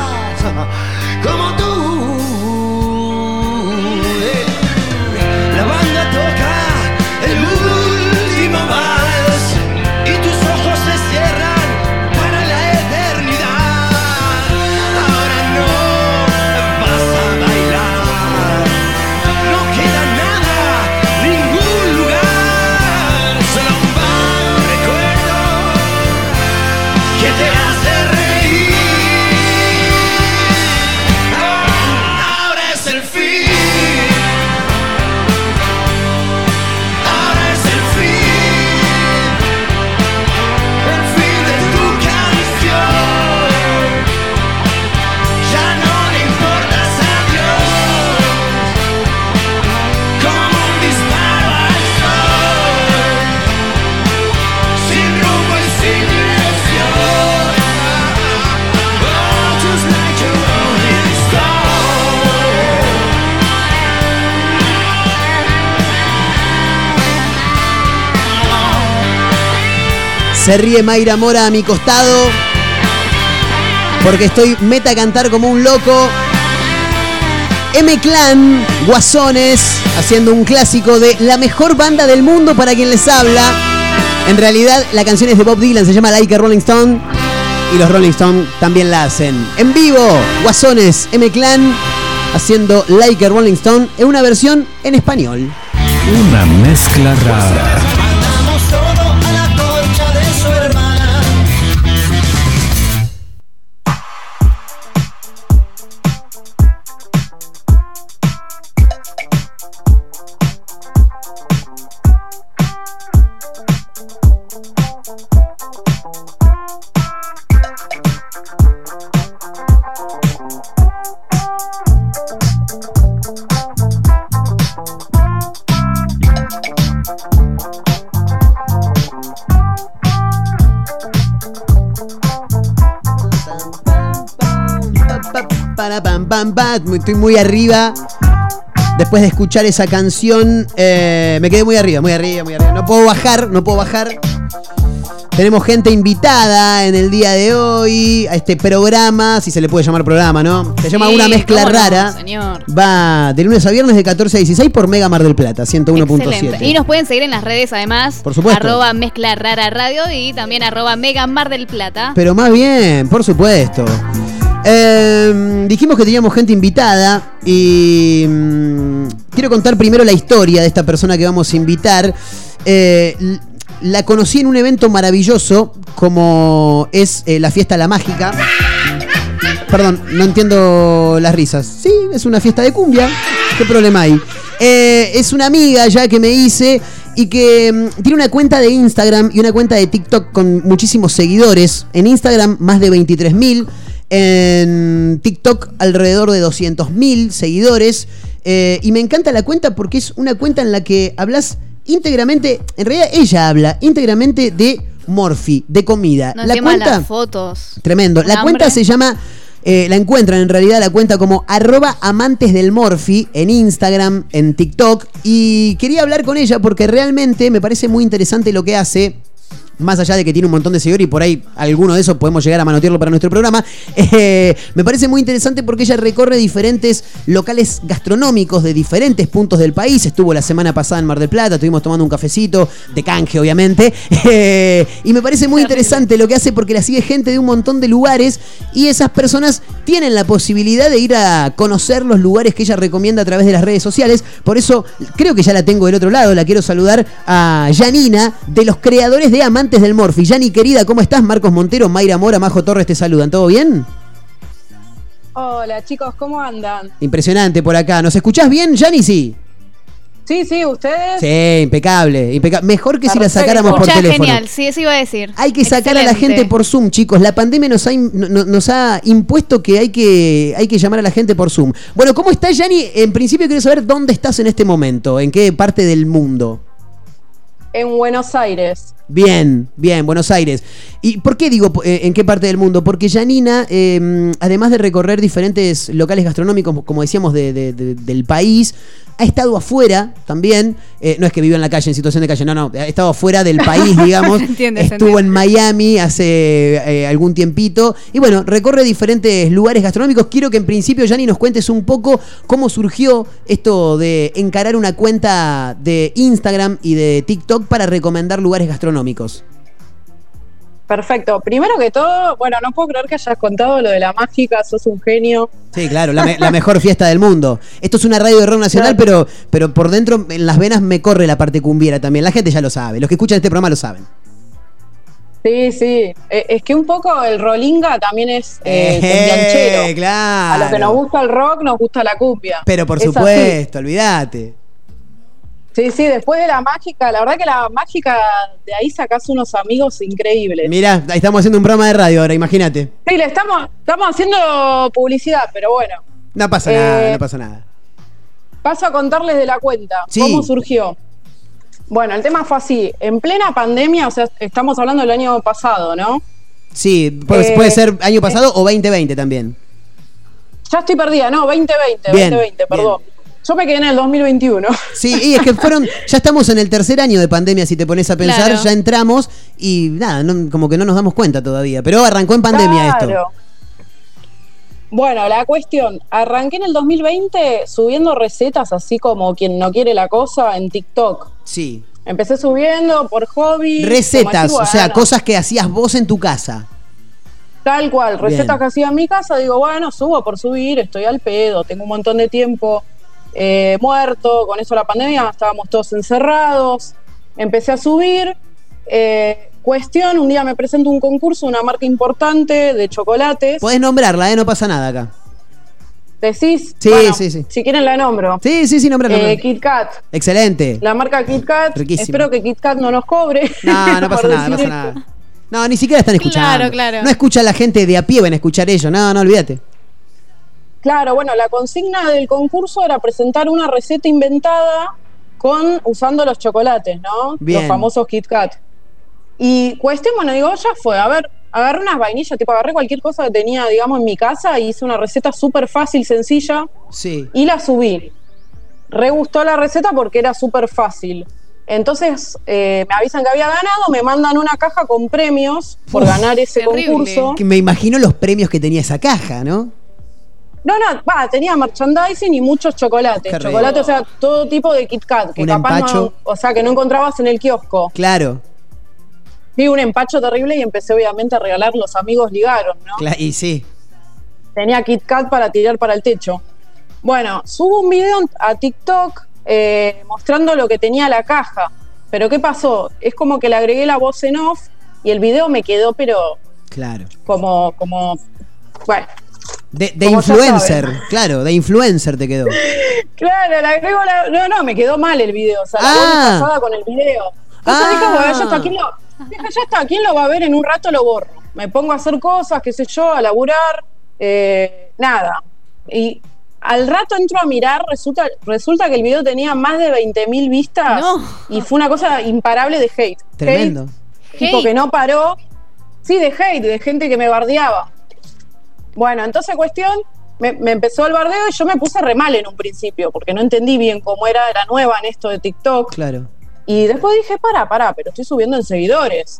Se ríe Mayra Mora a mi costado. Porque estoy meta a cantar como un loco. M Clan, Guasones, haciendo un clásico de la mejor banda del mundo para quien les habla. En realidad, la canción es de Bob Dylan, se llama Like a Rolling Stone. Y los Rolling Stone también la hacen. En vivo, Guasones, M Clan, haciendo Like a Rolling Stone en una versión en español. Una mezcla rara. Estoy muy arriba. Después de escuchar esa canción, eh, me quedé muy arriba, muy arriba, muy arriba. No puedo bajar, no puedo bajar. Tenemos gente invitada en el día de hoy a este programa, si se le puede llamar programa, ¿no? Se llama Sí, Una Mezcla no, Rara. señor. Va de lunes a viernes de 14 a 16 por Mega Mar del Plata, Excelente. 101.7. Y nos pueden seguir en las redes además. Por supuesto. Arroba Mezcla Rara Radio y también arroba Mega Mar del Plata. Pero más bien, por supuesto. Eh, dijimos que teníamos gente invitada y mm, quiero contar primero la historia de esta persona que vamos a invitar. Eh, la conocí en un evento maravilloso como es eh, la fiesta La Mágica. Perdón, no entiendo las risas. Sí, es una fiesta de cumbia. ¿Qué problema hay? Eh, es una amiga ya que me hice y que mm, tiene una cuenta de Instagram y una cuenta de TikTok con muchísimos seguidores. En Instagram más de 23 mil. En TikTok alrededor de 200 mil seguidores. Eh, y me encanta la cuenta porque es una cuenta en la que hablas íntegramente, en realidad ella habla íntegramente de Morphy, de comida. No la cuenta, las fotos. Tremendo. La cuenta se llama, eh, la encuentran en realidad la cuenta como arroba amantes del Morphy en Instagram, en TikTok. Y quería hablar con ella porque realmente me parece muy interesante lo que hace. Más allá de que tiene un montón de seguidores y por ahí alguno de esos podemos llegar a manotearlo para nuestro programa, eh, me parece muy interesante porque ella recorre diferentes locales gastronómicos de diferentes puntos del país. Estuvo la semana pasada en Mar del Plata, estuvimos tomando un cafecito de canje, obviamente. Eh, y me parece muy interesante lo que hace porque la sigue gente de un montón de lugares y esas personas tienen la posibilidad de ir a conocer los lugares que ella recomienda a través de las redes sociales. Por eso creo que ya la tengo del otro lado. La quiero saludar a Janina, de los creadores de Amantes del Morphy. Yani, querida, ¿cómo estás? Marcos Montero, Mayra Mora, Majo Torres te saludan. ¿Todo bien? Hola chicos, ¿cómo andan? Impresionante por acá. ¿Nos escuchás bien, Yani? Sí. Sí, sí, ¿ustedes? Sí, impecable, impeca- Mejor que si la sacáramos por Escuchá, teléfono. genial, sí, eso iba a decir. Hay que sacar a la Excelente. gente por Zoom, chicos. La pandemia nos ha, im- no- no- nos ha impuesto que hay, que hay que llamar a la gente por Zoom. Bueno, ¿cómo estás, Yani? En principio quiero saber dónde estás en este momento, en qué parte del mundo. En Buenos Aires. Bien, bien, Buenos Aires. ¿Y por qué digo eh, en qué parte del mundo? Porque Janina, eh, además de recorrer diferentes locales gastronómicos, como decíamos, de- de- de- del país, ha estado afuera también. Eh, no es que viva en la calle, en situación de calle, no, no, ha estado afuera del país, digamos. Entiende, Estuvo entiende. en Miami hace eh, algún tiempito. Y bueno, recorre diferentes lugares gastronómicos. Quiero que en principio, Jani, nos cuentes un poco cómo surgió esto de encarar una cuenta de Instagram y de TikTok para recomendar lugares gastronómicos. Perfecto. Primero que todo, bueno, no puedo creer que hayas contado lo de la mágica, sos un genio. Sí, claro, la, me- la mejor fiesta del mundo. Esto es una radio de rock nacional, pero, pero por dentro, en las venas, me corre la parte cumbiera también. La gente ya lo sabe. Los que escuchan este programa lo saben. Sí, sí. Eh, es que un poco el rolinga también es eh, cumbianchero. claro. A los que nos gusta el rock, nos gusta la cumbia. Pero por Es supuesto, olvídate. Sí, sí, después de la mágica, la verdad que la mágica, de ahí sacás unos amigos increíbles. Mirá, ahí estamos haciendo un programa de radio ahora, imagínate. Sí, le estamos, estamos haciendo publicidad, pero bueno. No pasa Eh, nada, no pasa nada. Paso a contarles de la cuenta. Sí. ¿Cómo surgió? Bueno, el tema fue así. En plena pandemia, o sea, estamos hablando del año pasado, ¿no? Sí, puede, Eh, puede ser año pasado o 2020 también. Ya estoy perdida, no, 2020, Bien, 2020, perdón. Yo me quedé en el 2021. Sí, y es que fueron, ya estamos en el tercer año de pandemia, si te pones a pensar, Claro. ya entramos y nada, no- como que no nos damos cuenta todavía, pero arrancó en pandemia esto. Bueno, la cuestión, arranqué en el 2020 subiendo recetas así como quien no quiere la cosa en TikTok. Sí. Empecé subiendo por hobby. Recetas, o sea, cosas que hacías vos en tu casa. Tal cual, recetas Bien. que hacía en mi casa, digo, bueno, subo por subir, estoy al pedo, tengo un montón de tiempo eh, muerto, con eso la pandemia, estábamos todos encerrados, empecé a subir. eh, cuestión, un día me presento un concurso, una marca importante de chocolates. Podés nombrarla, ¿eh? No pasa nada acá. Decís, Sí, Bueno, sí, sí. si quieren la nombro. Sí, sí, sí, nombrarla. Eh. Kit Kat. Excelente. La marca Kit Kat. Riquísimo. Espero que Kit Kat no nos cobre. No, no pasa nada, no pasa esto. nada. No, ni siquiera están escuchando. Claro, claro. No escucha la gente de a pie, van a escuchar ellos. No, no, olvídate. Claro, bueno, la consigna del concurso era presentar una receta inventada con usando los chocolates, ¿no? Bien. Los famosos Kit Kat. Y cuestión, bueno, digo, ya fue, a ver, agarré unas vainillas, tipo agarré cualquier cosa que tenía, digamos, en mi casa y hice una receta súper fácil, sencilla Sí. y la subí. Re gustó la receta porque era súper fácil. Entonces eh, me avisan que había ganado, me mandan una caja con premios por Uf. ganar ese concurso. Que me imagino los premios que tenía esa caja, ¿no? No, no, va, tenía merchandising y muchos chocolates. Qué rico. Chocolate, o sea, todo tipo de Kit Kat, que Un capaz empacho. no, o sea, que no encontrabas en el kiosco. Claro. Vi un empacho terrible y empecé obviamente a regalar, los amigos ligaron, ¿no? Cla- y sí. Tenía Kit Kat para tirar para el techo. Bueno, subo un video a TikTok eh, mostrando lo que tenía la caja. Pero ¿qué pasó? Es como que le agregué la voz en off y el video me quedó, pero Claro. como, como, bueno. De, influencer, claro, de influencer te quedó. Claro, le agrego la. No, no, me quedó mal el video. O sea, Ah. con el video. Entonces Ah. dije, bueno, ya está, ¿quién lo, dije, ya está, ¿quién lo va a ver? En un rato lo borro. Me pongo a hacer cosas, qué sé yo, a laburar, eh, nada. Y al rato entro a mirar, resulta, resulta que el video tenía más de 20.000 vistas y fue una cosa imparable de hate. Tremendo. Hate, tipo que no paró. Sí, de hate, de gente que me bardeaba. Bueno, entonces cuestión, me, me empezó el bardeo y yo me puse re mal en un principio, porque no entendí bien cómo era, era nueva en esto de TikTok. Claro. Y después dije, para, para, pero estoy subiendo en seguidores.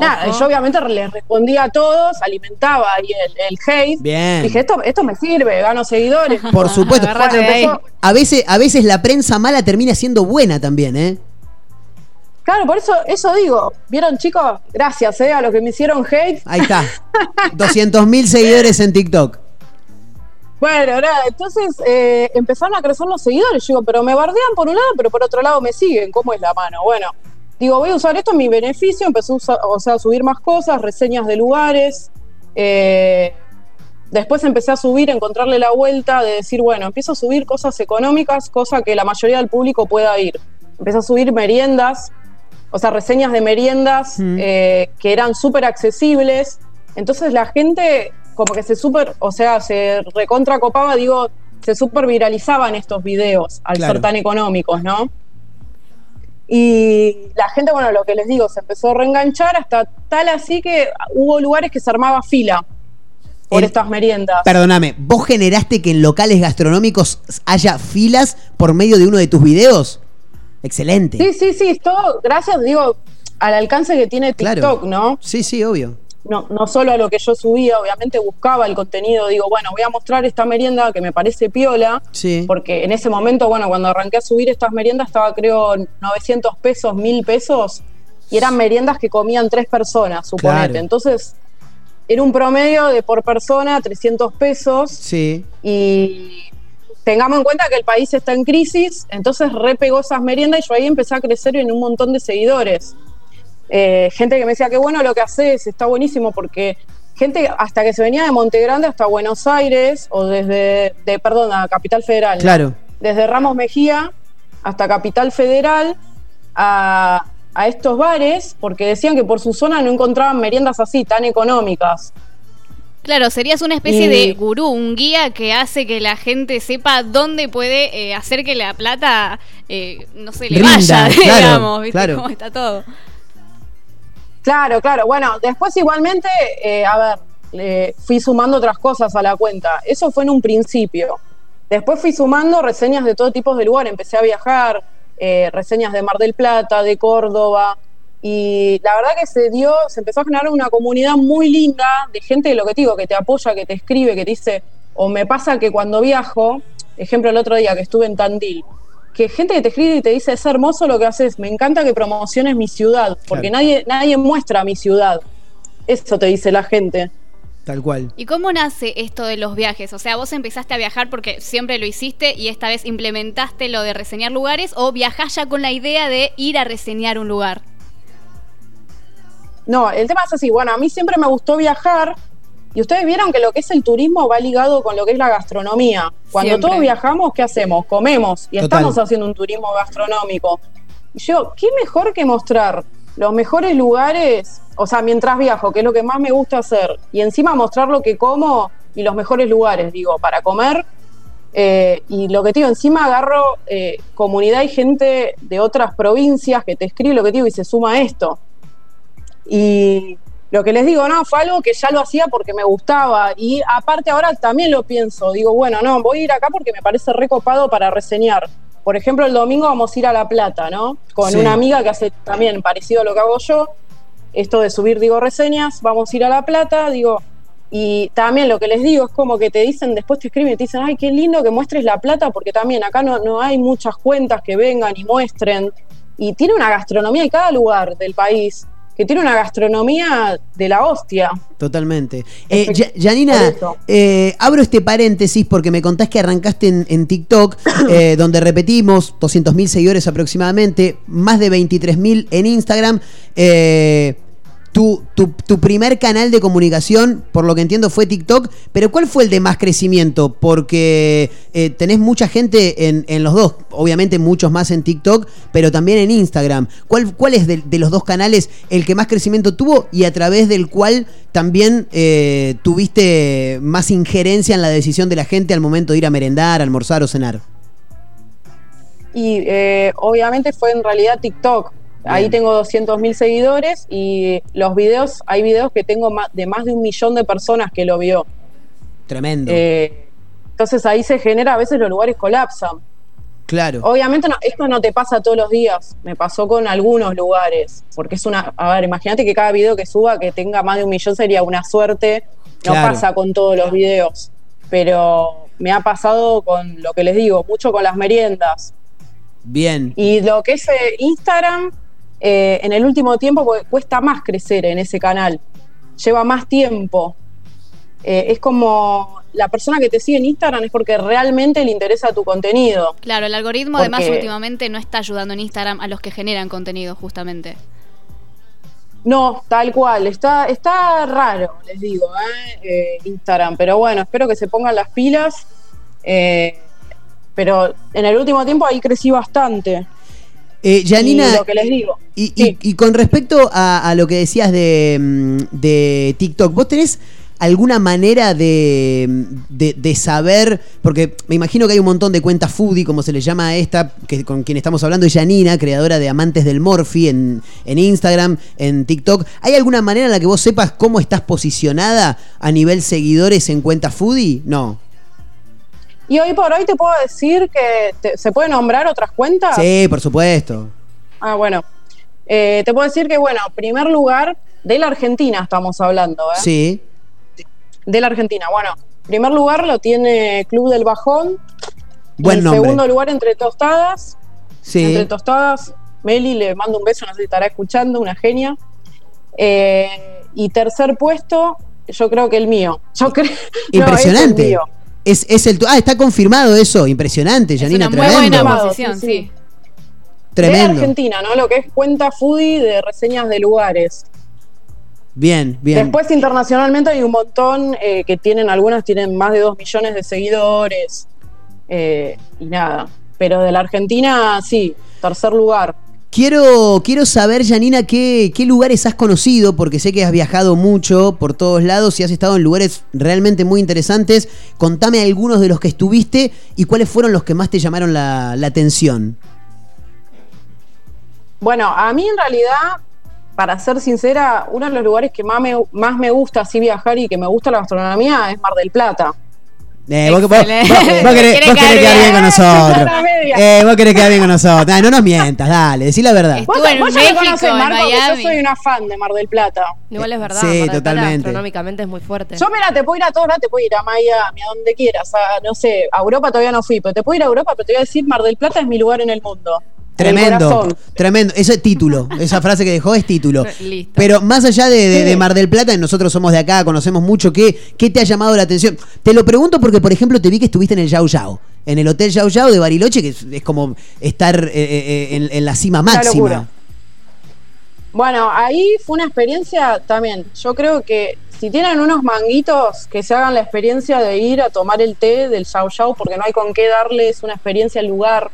Nada, yo obviamente les respondía a todos, alimentaba ahí el, el hate. Bien. Dije, esto, esto me sirve, gano seguidores. Por supuesto. Bueno, empezó- A veces, a veces la prensa mala termina siendo buena también, ¿eh? Claro, por eso, eso digo. ¿Vieron, chicos? Gracias, eh, a los que me hicieron hate. Ahí está. 200.000 seguidores en TikTok. Bueno, nada, entonces eh, empezaron a crecer los seguidores. Yo digo, pero me bardean por un lado, pero por otro lado me siguen. ¿Cómo es la mano? Bueno, digo, voy a usar esto en mi beneficio. Empecé a, usar- o sea, a subir más cosas, reseñas de lugares. eh, después empecé a subir, a encontrarle la vuelta de decir, bueno, empiezo a subir cosas económicas, cosa que la mayoría del público pueda ir. Empecé a subir meriendas, o sea, reseñas de meriendas eh, que eran súper accesibles. Entonces la gente como que se súper, o sea, se recontra copaba, digo, se súper viralizaban estos videos al Claro. ser tan económicos, ¿no? Y la gente, bueno, lo que les digo, se empezó a reenganchar hasta tal así que hubo lugares que se armaba fila por El- estas meriendas. Perdóname, ¿vos generaste que en locales gastronómicos haya filas por medio de uno de tus videos? Excelente. Sí, sí, sí, todo gracias, digo, al alcance que tiene TikTok, Claro. ¿no? Sí, sí, obvio. no, no solo a lo que yo subía, obviamente buscaba el contenido, digo, bueno, voy a mostrar esta merienda que me parece piola, Sí. porque en ese momento, bueno, cuando arranqué a subir estas meriendas estaba creo 900 pesos, 1000 pesos, y eran meriendas que comían tres personas, suponete. Claro. Entonces, era un promedio de por persona 300 pesos, Sí. y tengamos en cuenta que el país está en crisis, entonces repegó esas meriendas y yo ahí empecé a crecer en un montón de seguidores. Eh, gente que me decía, qué bueno lo que haces, está buenísimo, porque gente hasta que se venía de Monte Grande hasta Buenos Aires, o desde, de, perdón, a Capital Federal. Claro. Desde Ramos Mejía hasta Capital Federal a, a estos bares, porque decían que por su zona no encontraban meriendas así, tan económicas. Claro, serías una especie de gurú, un guía que hace que la gente sepa dónde puede eh, hacer que la plata, eh, no sé, le Rinda, vaya, claro, digamos, ¿viste claro. cómo está todo? Claro, claro. Bueno, después igualmente, eh, a ver, le fui sumando otras cosas a la cuenta. Eso fue en un principio. Después fui sumando reseñas de todo tipo de lugar. Empecé a viajar, eh, reseñas de Mar del Plata, de Córdoba. Y la verdad que se dio, se empezó a generar una comunidad muy linda de gente, lo que te digo, que te apoya, que te escribe, que te dice, o me pasa que cuando viajo, ejemplo el otro día que estuve en Tandil, que gente que te escribe y te dice, es hermoso lo que haces, me encanta que promociones mi ciudad, porque Claro. nadie, nadie muestra mi ciudad. Eso te dice la gente. Tal cual. ¿Y cómo nace esto de los viajes? O sea, vos empezaste a viajar porque siempre lo hiciste y esta vez implementaste lo de reseñar lugares o viajás ya con la idea de ir a reseñar un lugar. No, el tema es así, bueno, a mí siempre me gustó viajar y ustedes vieron que lo que es el turismo va ligado con lo que es la gastronomía. Cuando Siempre. todos viajamos, ¿qué hacemos? Comemos y Total. estamos haciendo un turismo gastronómico. Y yo, ¿qué mejor que mostrar los mejores lugares? O sea, mientras viajo, que es lo que más me gusta hacer, y encima mostrar lo que como y los mejores lugares, digo, para comer. Eh, y lo que te digo, encima agarro eh, comunidad y gente de otras provincias que te escribe lo que te digo y se suma a esto. Y lo que les digo, no, fue algo que ya lo hacía porque me gustaba. Y aparte ahora también lo pienso. Digo, bueno, no, voy a ir acá porque me parece recopado para reseñar. Por ejemplo, el domingo vamos a ir a La Plata, ¿no? Con Sí. una amiga que hace también parecido a lo que hago yo. Esto de subir, digo, reseñas, vamos a ir a La Plata, digo. Y también lo que les digo es como que te dicen, después te escriben y te dicen, ay, qué lindo que muestres La Plata, porque también acá no, no hay muchas cuentas que vengan y muestren. Y tiene una gastronomía en cada lugar del país, que tiene una gastronomía de la hostia. Totalmente. Eh, Janina, eh, abro este paréntesis porque me contás que arrancaste en, en TikTok, eh, donde repetimos 200.000 seguidores aproximadamente, más de 23.000 en Instagram. Eh, tu, tu- primer canal de comunicación, por lo que entiendo, fue TikTok, pero ¿cuál fue el de más crecimiento? Porque eh, tenés mucha gente en, en los dos, obviamente muchos más en TikTok, pero también en Instagram. ¿Cuál, cuál es de, de los dos canales el que más crecimiento tuvo y a través del cual también eh, tuviste más injerencia en la decisión de la gente al momento de ir a merendar, almorzar o cenar? Y eh, obviamente fue en realidad TikTok. Ahí tengo 200 mil seguidores y los videos, hay videos que tengo de más de un millón de personas que lo vio. Tremendo. Eh, entonces ahí se genera, a veces los lugares colapsan. Claro. Obviamente no- esto no te pasa todos los días, me pasó con algunos lugares, porque es una, a ver, imagínate que cada video que suba que tenga más de un millón sería una suerte, no Claro. pasa con todos los videos, pero me ha pasado con lo que les digo, mucho con las meriendas. Bien. Y lo que es eh, Instagram, eh, en el último tiempo cuesta más crecer en ese canal, lleva más tiempo. Eh, es como la persona que te sigue en Instagram es porque realmente le interesa tu contenido. Claro, el algoritmo además últimamente no está ayudando en Instagram a los que generan contenido, justamente. No, tal cual, está, está raro, les digo, ¿eh? Instagram, pero bueno, espero que se pongan las pilas. eh, pero en el último tiempo ahí crecí bastante. Eh, Janina, Y lo que les digo. Y, y- y con respecto a, a lo que decías de, mm, de TikTok, ¿vos tenés alguna manera de, de- de saber? Porque me imagino que hay un montón de cuentas foodie, como se le llama a esta, que, con quien estamos hablando, es Janina, creadora de Amantes del Morphy en, en Instagram, en TikTok. ¿Hay alguna manera en la que vos sepas cómo estás posicionada a nivel seguidores en cuentas foodie? No. Y hoy por hoy te puedo decir que te- se puede nombrar otras cuentas. Sí, por supuesto. Ah, bueno. Eh, te puedo decir que, bueno, primer lugar de la Argentina estamos hablando, ¿eh? Sí. De la Argentina. Bueno, primer lugar lo tiene Club del Bajón. Buen en nombre. segundo lugar, Entre Tostadas. Sí. Entre Tostadas, Meli, le mando un beso, no sé si estará escuchando, una genia. Eh, y tercer puesto, yo creo que el mío. Yo creo. no, es el Impresionante. mío. Es, es el tu- ah, está confirmado eso. Impresionante, Janina. una muy tremendo. buena posición, sí. Tremendo. Argentina, ¿no? Lo que es cuenta foodie de reseñas de lugares. Bien, bien. Después internacionalmente hay un montón eh, que tienen, algunas tienen más de 2 millones de seguidores eh, y nada. Pero de la Argentina, sí, tercer lugar. Quiero, quiero saber, Janina, qué, qué lugares has conocido, porque sé que has viajado mucho por todos lados y has estado en lugares realmente muy interesantes. Contame algunos de los que estuviste y cuáles fueron los que más te llamaron la, la atención. Bueno, a mí en realidad, para ser sincera, uno de los lugares que más me, más me gusta así viajar y que me gusta la gastronomía es Mar del Plata. Eh, vos, vos- vos- Excelente. vos querés, vos quedar querés quedar bien con nosotros. Eh, vos querés quedar bien con nosotros. Ay, no nos mientas, dale, decí la verdad. Vos, Estuvo en vos ya México, me conocés, Marco, Miami. yo soy una fan de Mar del Plata. Igual es verdad, Sí, Mar del Plata totalmente. gastronómicamente es muy fuerte. Yo, mira, te puedo ir a todos lados, te puedo ir a Miami, a donde quieras, a, no sé, a Europa todavía no fui, pero te puedo ir a Europa, pero te voy a decir, Mar del Plata es mi lugar en el mundo. Tremendo, tremendo. Eso es título. Esa frase que dejó es título. Listo. Pero más allá de, de- Sí. de Mar del Plata, nosotros somos de acá, conocemos mucho. ¿qué, ¿Qué te ha llamado la atención? Te lo pregunto porque, por ejemplo, te vi que estuviste en el Yao Yao. En el Hotel Yao Yao de Bariloche, que es, es como estar eh, eh, en, en la cima máxima. Bueno, ahí fue una experiencia también. Yo creo que si tienen unos manguitos, que se hagan la experiencia de ir a tomar el té del Yao Yao, porque no hay con qué darles una experiencia al lugar.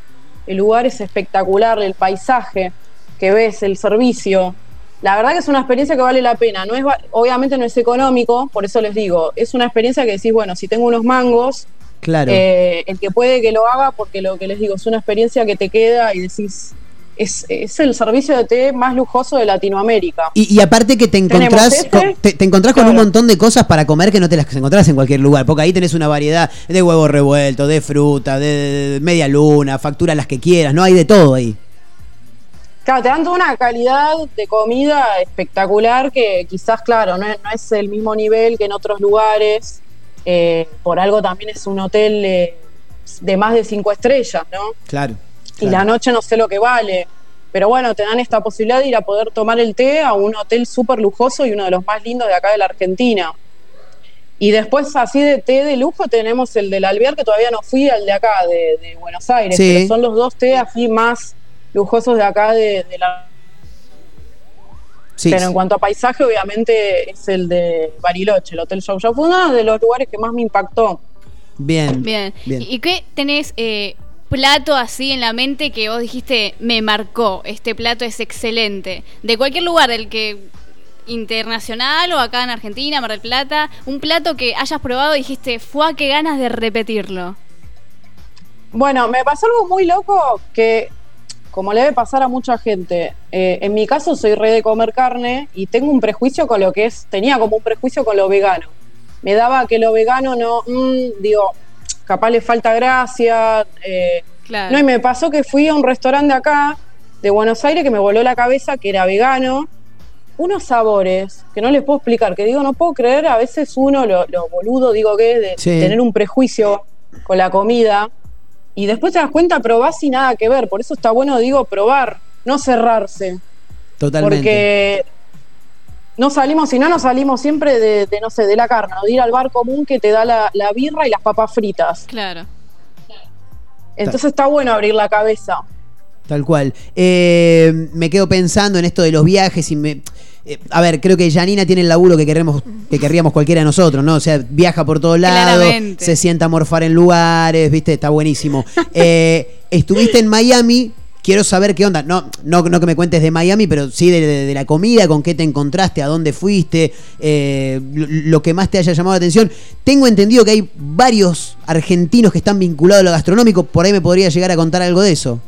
El lugar es espectacular, el paisaje que ves, el servicio. La verdad que es una experiencia que vale la pena. No es, obviamente no es económico, por eso les digo, es una experiencia que decís, bueno, si tengo unos mangos, Claro. eh, el que puede que lo haga, porque lo que les digo, es una experiencia que te queda y decís, es, es el servicio de té más lujoso de Latinoamérica. Y, y aparte que te encontrás, ese, con, te, te encontrás con un montón de cosas para comer que no te las encontrás en cualquier lugar, porque ahí tenés una variedad de huevos revueltos, de fruta, de, de media luna, factura las que quieras, no hay de todo ahí. Claro, te dan toda una calidad de comida espectacular que quizás, claro, no es, no es el mismo nivel que en otros lugares. eh, por algo también es un hotel eh, de más de cinco estrellas, ¿no? Claro. Y la noche no sé lo que vale. Pero bueno, te dan esta posibilidad de ir a poder tomar el té a un hotel súper lujoso y uno de los más lindos de acá de la Argentina. Y después, así de té de lujo, tenemos el del Alvear, que todavía no fui al de acá, de, de Buenos Aires. Sí. Pero son los dos té así más lujosos de acá de, de la. Sí, pero sí. en cuanto a paisaje, obviamente es el de Bariloche, el Hotel Yau Yau. Fue uno de los lugares que más me impactó. Bien. Bien. Bien. ¿Y qué tenés eh, plato así en la mente que vos dijiste, me marcó, este plato es excelente? De cualquier lugar, del que internacional o acá en Argentina, Mar del Plata, un plato que hayas probado y dijiste, fue qué ganas de repetirlo. Bueno, me pasó algo muy loco que, como le debe pasar a mucha gente, eh, en mi caso soy re de comer carne y tengo un prejuicio con lo que es, tenía como un prejuicio con lo vegano. Me daba que lo vegano no, mm, digo, capaz le falta gracia, eh, Claro. No, y me pasó que fui a un restaurante acá, de Buenos Aires, que me voló la cabeza, que era vegano. Unos sabores que no les puedo explicar, que digo, no puedo creer, a veces uno, lo, lo boludo, digo que es de Sí. tener un prejuicio con la comida, y después te das cuenta, probás y nada que ver. Por eso está bueno, digo, probar, no cerrarse. Totalmente. Porque no salimos, si no, nos salimos siempre de, de, no sé, de la carne, o de ir al bar común que te da la, la birra y las papas fritas. Claro. Entonces está bueno abrir la cabeza. Tal cual. Eh, me quedo pensando en esto de los viajes y me. eh, a ver, creo que Janina tiene el laburo que queremos, que querríamos cualquiera de nosotros, ¿no? O sea, viaja por todos lados, se sienta a morfar en lugares, ¿viste? Está buenísimo. Eh, estuviste en Miami, quiero saber qué onda. No, no, no que me cuentes de Miami, pero sí de, de- de la comida, con qué te encontraste, a dónde fuiste, eh, lo, lo que más te haya llamado la atención. Tengo entendido que hay varios argentinos que están vinculados a lo gastronómico, por ahí me podría llegar a contar algo de eso.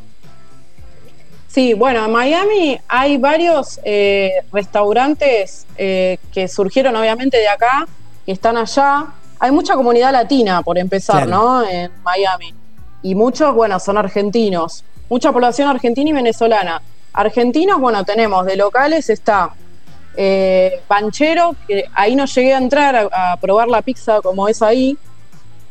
Sí, bueno, en Miami hay varios eh, restaurantes eh, que surgieron obviamente de acá, que están allá. Hay mucha comunidad latina, por empezar, Claro. ¿no? En Miami. Y muchos, bueno, son argentinos. Mucha población argentina y venezolana. Argentinos, bueno, tenemos de locales está eh, Panchero, que ahí no llegué a entrar a, a probar la pizza como es ahí,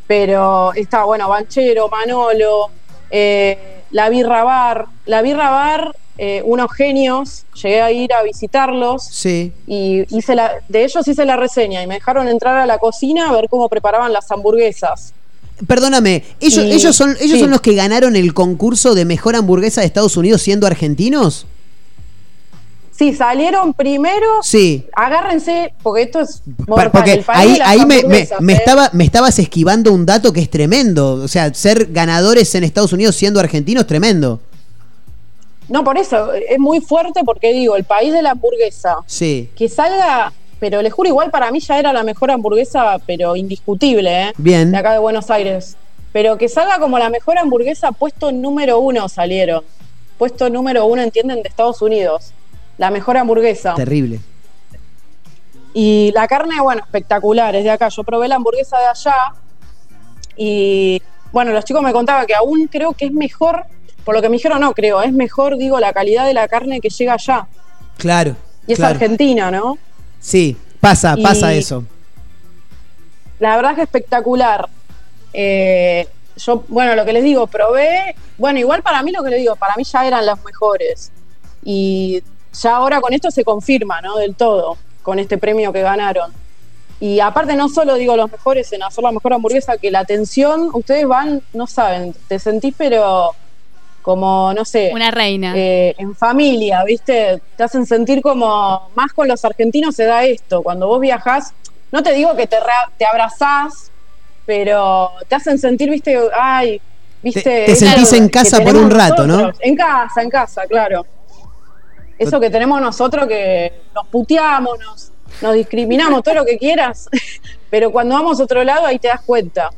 pero está, bueno, Banchero, Manolo, eh, la Birra Bar. La Birra Bar, eh, unos genios, llegué a ir a visitarlos Sí. y hice la, de ellos hice la reseña y me dejaron entrar a la cocina a ver cómo preparaban las hamburguesas. Perdóname, ellos, Y- ellos, son, ellos sí. son los que ganaron el concurso de mejor hamburguesa de Estados Unidos siendo argentinos. Sí, salieron primero. Sí. Agárrense, porque esto es mortal, Porque el ahí, ahí me, me- me ¿eh? estaba, me estabas esquivando un dato que es tremendo. O sea, ser ganadores en Estados Unidos siendo argentinos, tremendo. No, por eso, es muy fuerte porque digo, el país de la hamburguesa, Sí. que salga, pero les juro, igual para mí ya era la mejor hamburguesa, pero indiscutible, ¿eh? Bien. De acá de Buenos Aires. Pero que salga como la mejor hamburguesa, puesto número uno salieron. Puesto número uno, entienden, de Estados Unidos. La mejor hamburguesa. Terrible. Y la carne, bueno, espectacular, es de acá. Yo probé la hamburguesa de allá y, bueno, los chicos me contaban que aún creo que es mejor, por lo que me dijeron, no creo, es mejor, digo, la calidad de la carne que llega allá. Claro. Y es claro. argentina, ¿no? Sí, pasa, Y- pasa eso. La verdad que espectacular. Eh, yo, bueno, lo que les digo, probé, bueno, igual para mí lo que les digo, para mí ya eran las mejores. Y ya ahora con esto se confirma, ¿no? Del todo, con este premio que ganaron. Y aparte no solo digo los mejores en hacer la mejor hamburguesa, que la atención, ustedes van, no saben, te sentís pero como, no sé, Una reina. eh, en familia, ¿viste? Te hacen sentir como, más con los argentinos se da esto, cuando vos viajás, no te digo que te, te abrazás, pero te hacen sentir, ¿viste? Ay, ¿viste? Te- sentís en casa por un rato, ¿no? En casa, en casa, claro. Eso que tenemos nosotros que nos puteamos, nos, nos discriminamos, todo lo que quieras, pero cuando vamos a otro lado ahí te das cuenta.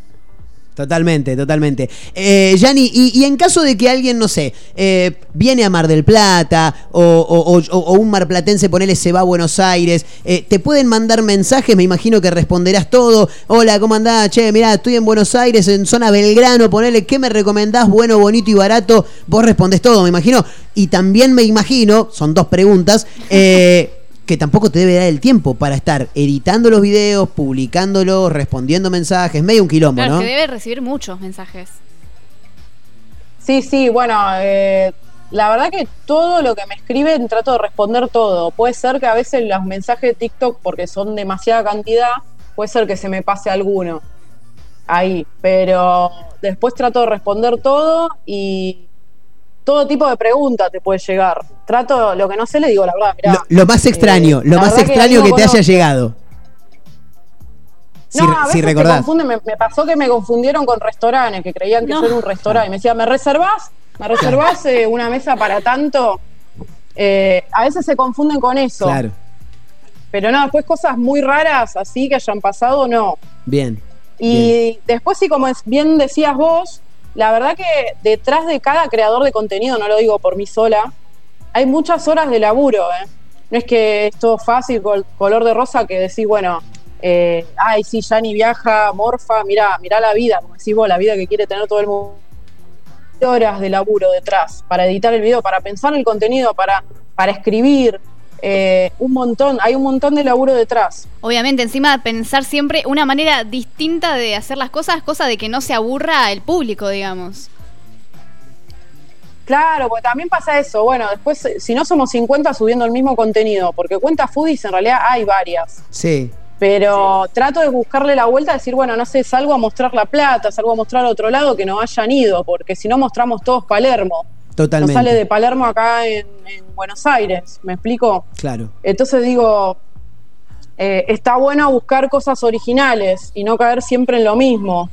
Totalmente, totalmente. Eh, Yanni, y, y en caso de que alguien, no sé, eh, viene a Mar del Plata o un marplatense, ponele, se va a Buenos Aires, eh, te pueden mandar mensajes, me imagino que responderás todo. Hola, ¿cómo andás? Che, mirá, estoy en Buenos Aires, en zona Belgrano, ponele, ¿qué me recomendás? Bueno, bonito y barato. Vos respondés todo, me imagino. Y también me imagino, son dos preguntas, eh, que tampoco te debe dar el tiempo para estar editando los videos, publicándolos, respondiendo mensajes, medio un quilombo, Claro, ¿no? que debe recibir muchos mensajes. Sí, sí, bueno, eh, la verdad que todo lo que me escriben trato de responder todo. Puede ser que a veces los mensajes de TikTok, porque son demasiada cantidad, puede ser que se me pase alguno ahí, pero después trato de responder todo y todo tipo de preguntas te puede llegar. Trato, lo que no sé le digo la verdad, mirá, Lo, lo más extraño, eh, lo más que extraño que no te haya llegado. Si, No, a si veces te recordás. confunden, me, me pasó que me confundieron con restaurantes, que creían que No. yo era un restaurante. Y me decían, ¿me reservás? ¿Me reservás eh, una mesa para tanto? Eh, a veces se confunden con eso. Claro, Pero no, después cosas muy raras así que hayan pasado, no. bien. Y después sí, como es- bien decías vos, la verdad que detrás de cada creador de contenido, no lo digo por mí sola, hay muchas horas de laburo, ¿eh? No es que es todo fácil, col- color de rosa, que decís, bueno, eh, ay, sí, ni viaja, morfa, mirá, mirá la vida, como decís vos, la vida que quiere tener todo el mundo. horas de laburo detrás para editar el video, para pensar el contenido, para, para escribir. Eh, un montón, hay un montón de laburo detrás. Obviamente, encima pensar siempre una manera distinta de hacer las cosas, cosa de que no se aburra el público, digamos. Claro, porque también pasa eso. Bueno, después, eh, si no somos 50 subiendo el mismo contenido, porque cuentas foodies en realidad hay varias. Sí. Pero trato de buscarle la vuelta, decir, bueno, no sé, salgo a mostrar La Plata, salgo a mostrar otro lado que no hayan ido, porque si no mostramos todos Palermo. Totalmente. No sale de Palermo acá en, en Buenos Aires, ¿me explico? Claro. Entonces digo, eh, está bueno buscar cosas originales y no caer siempre en lo mismo.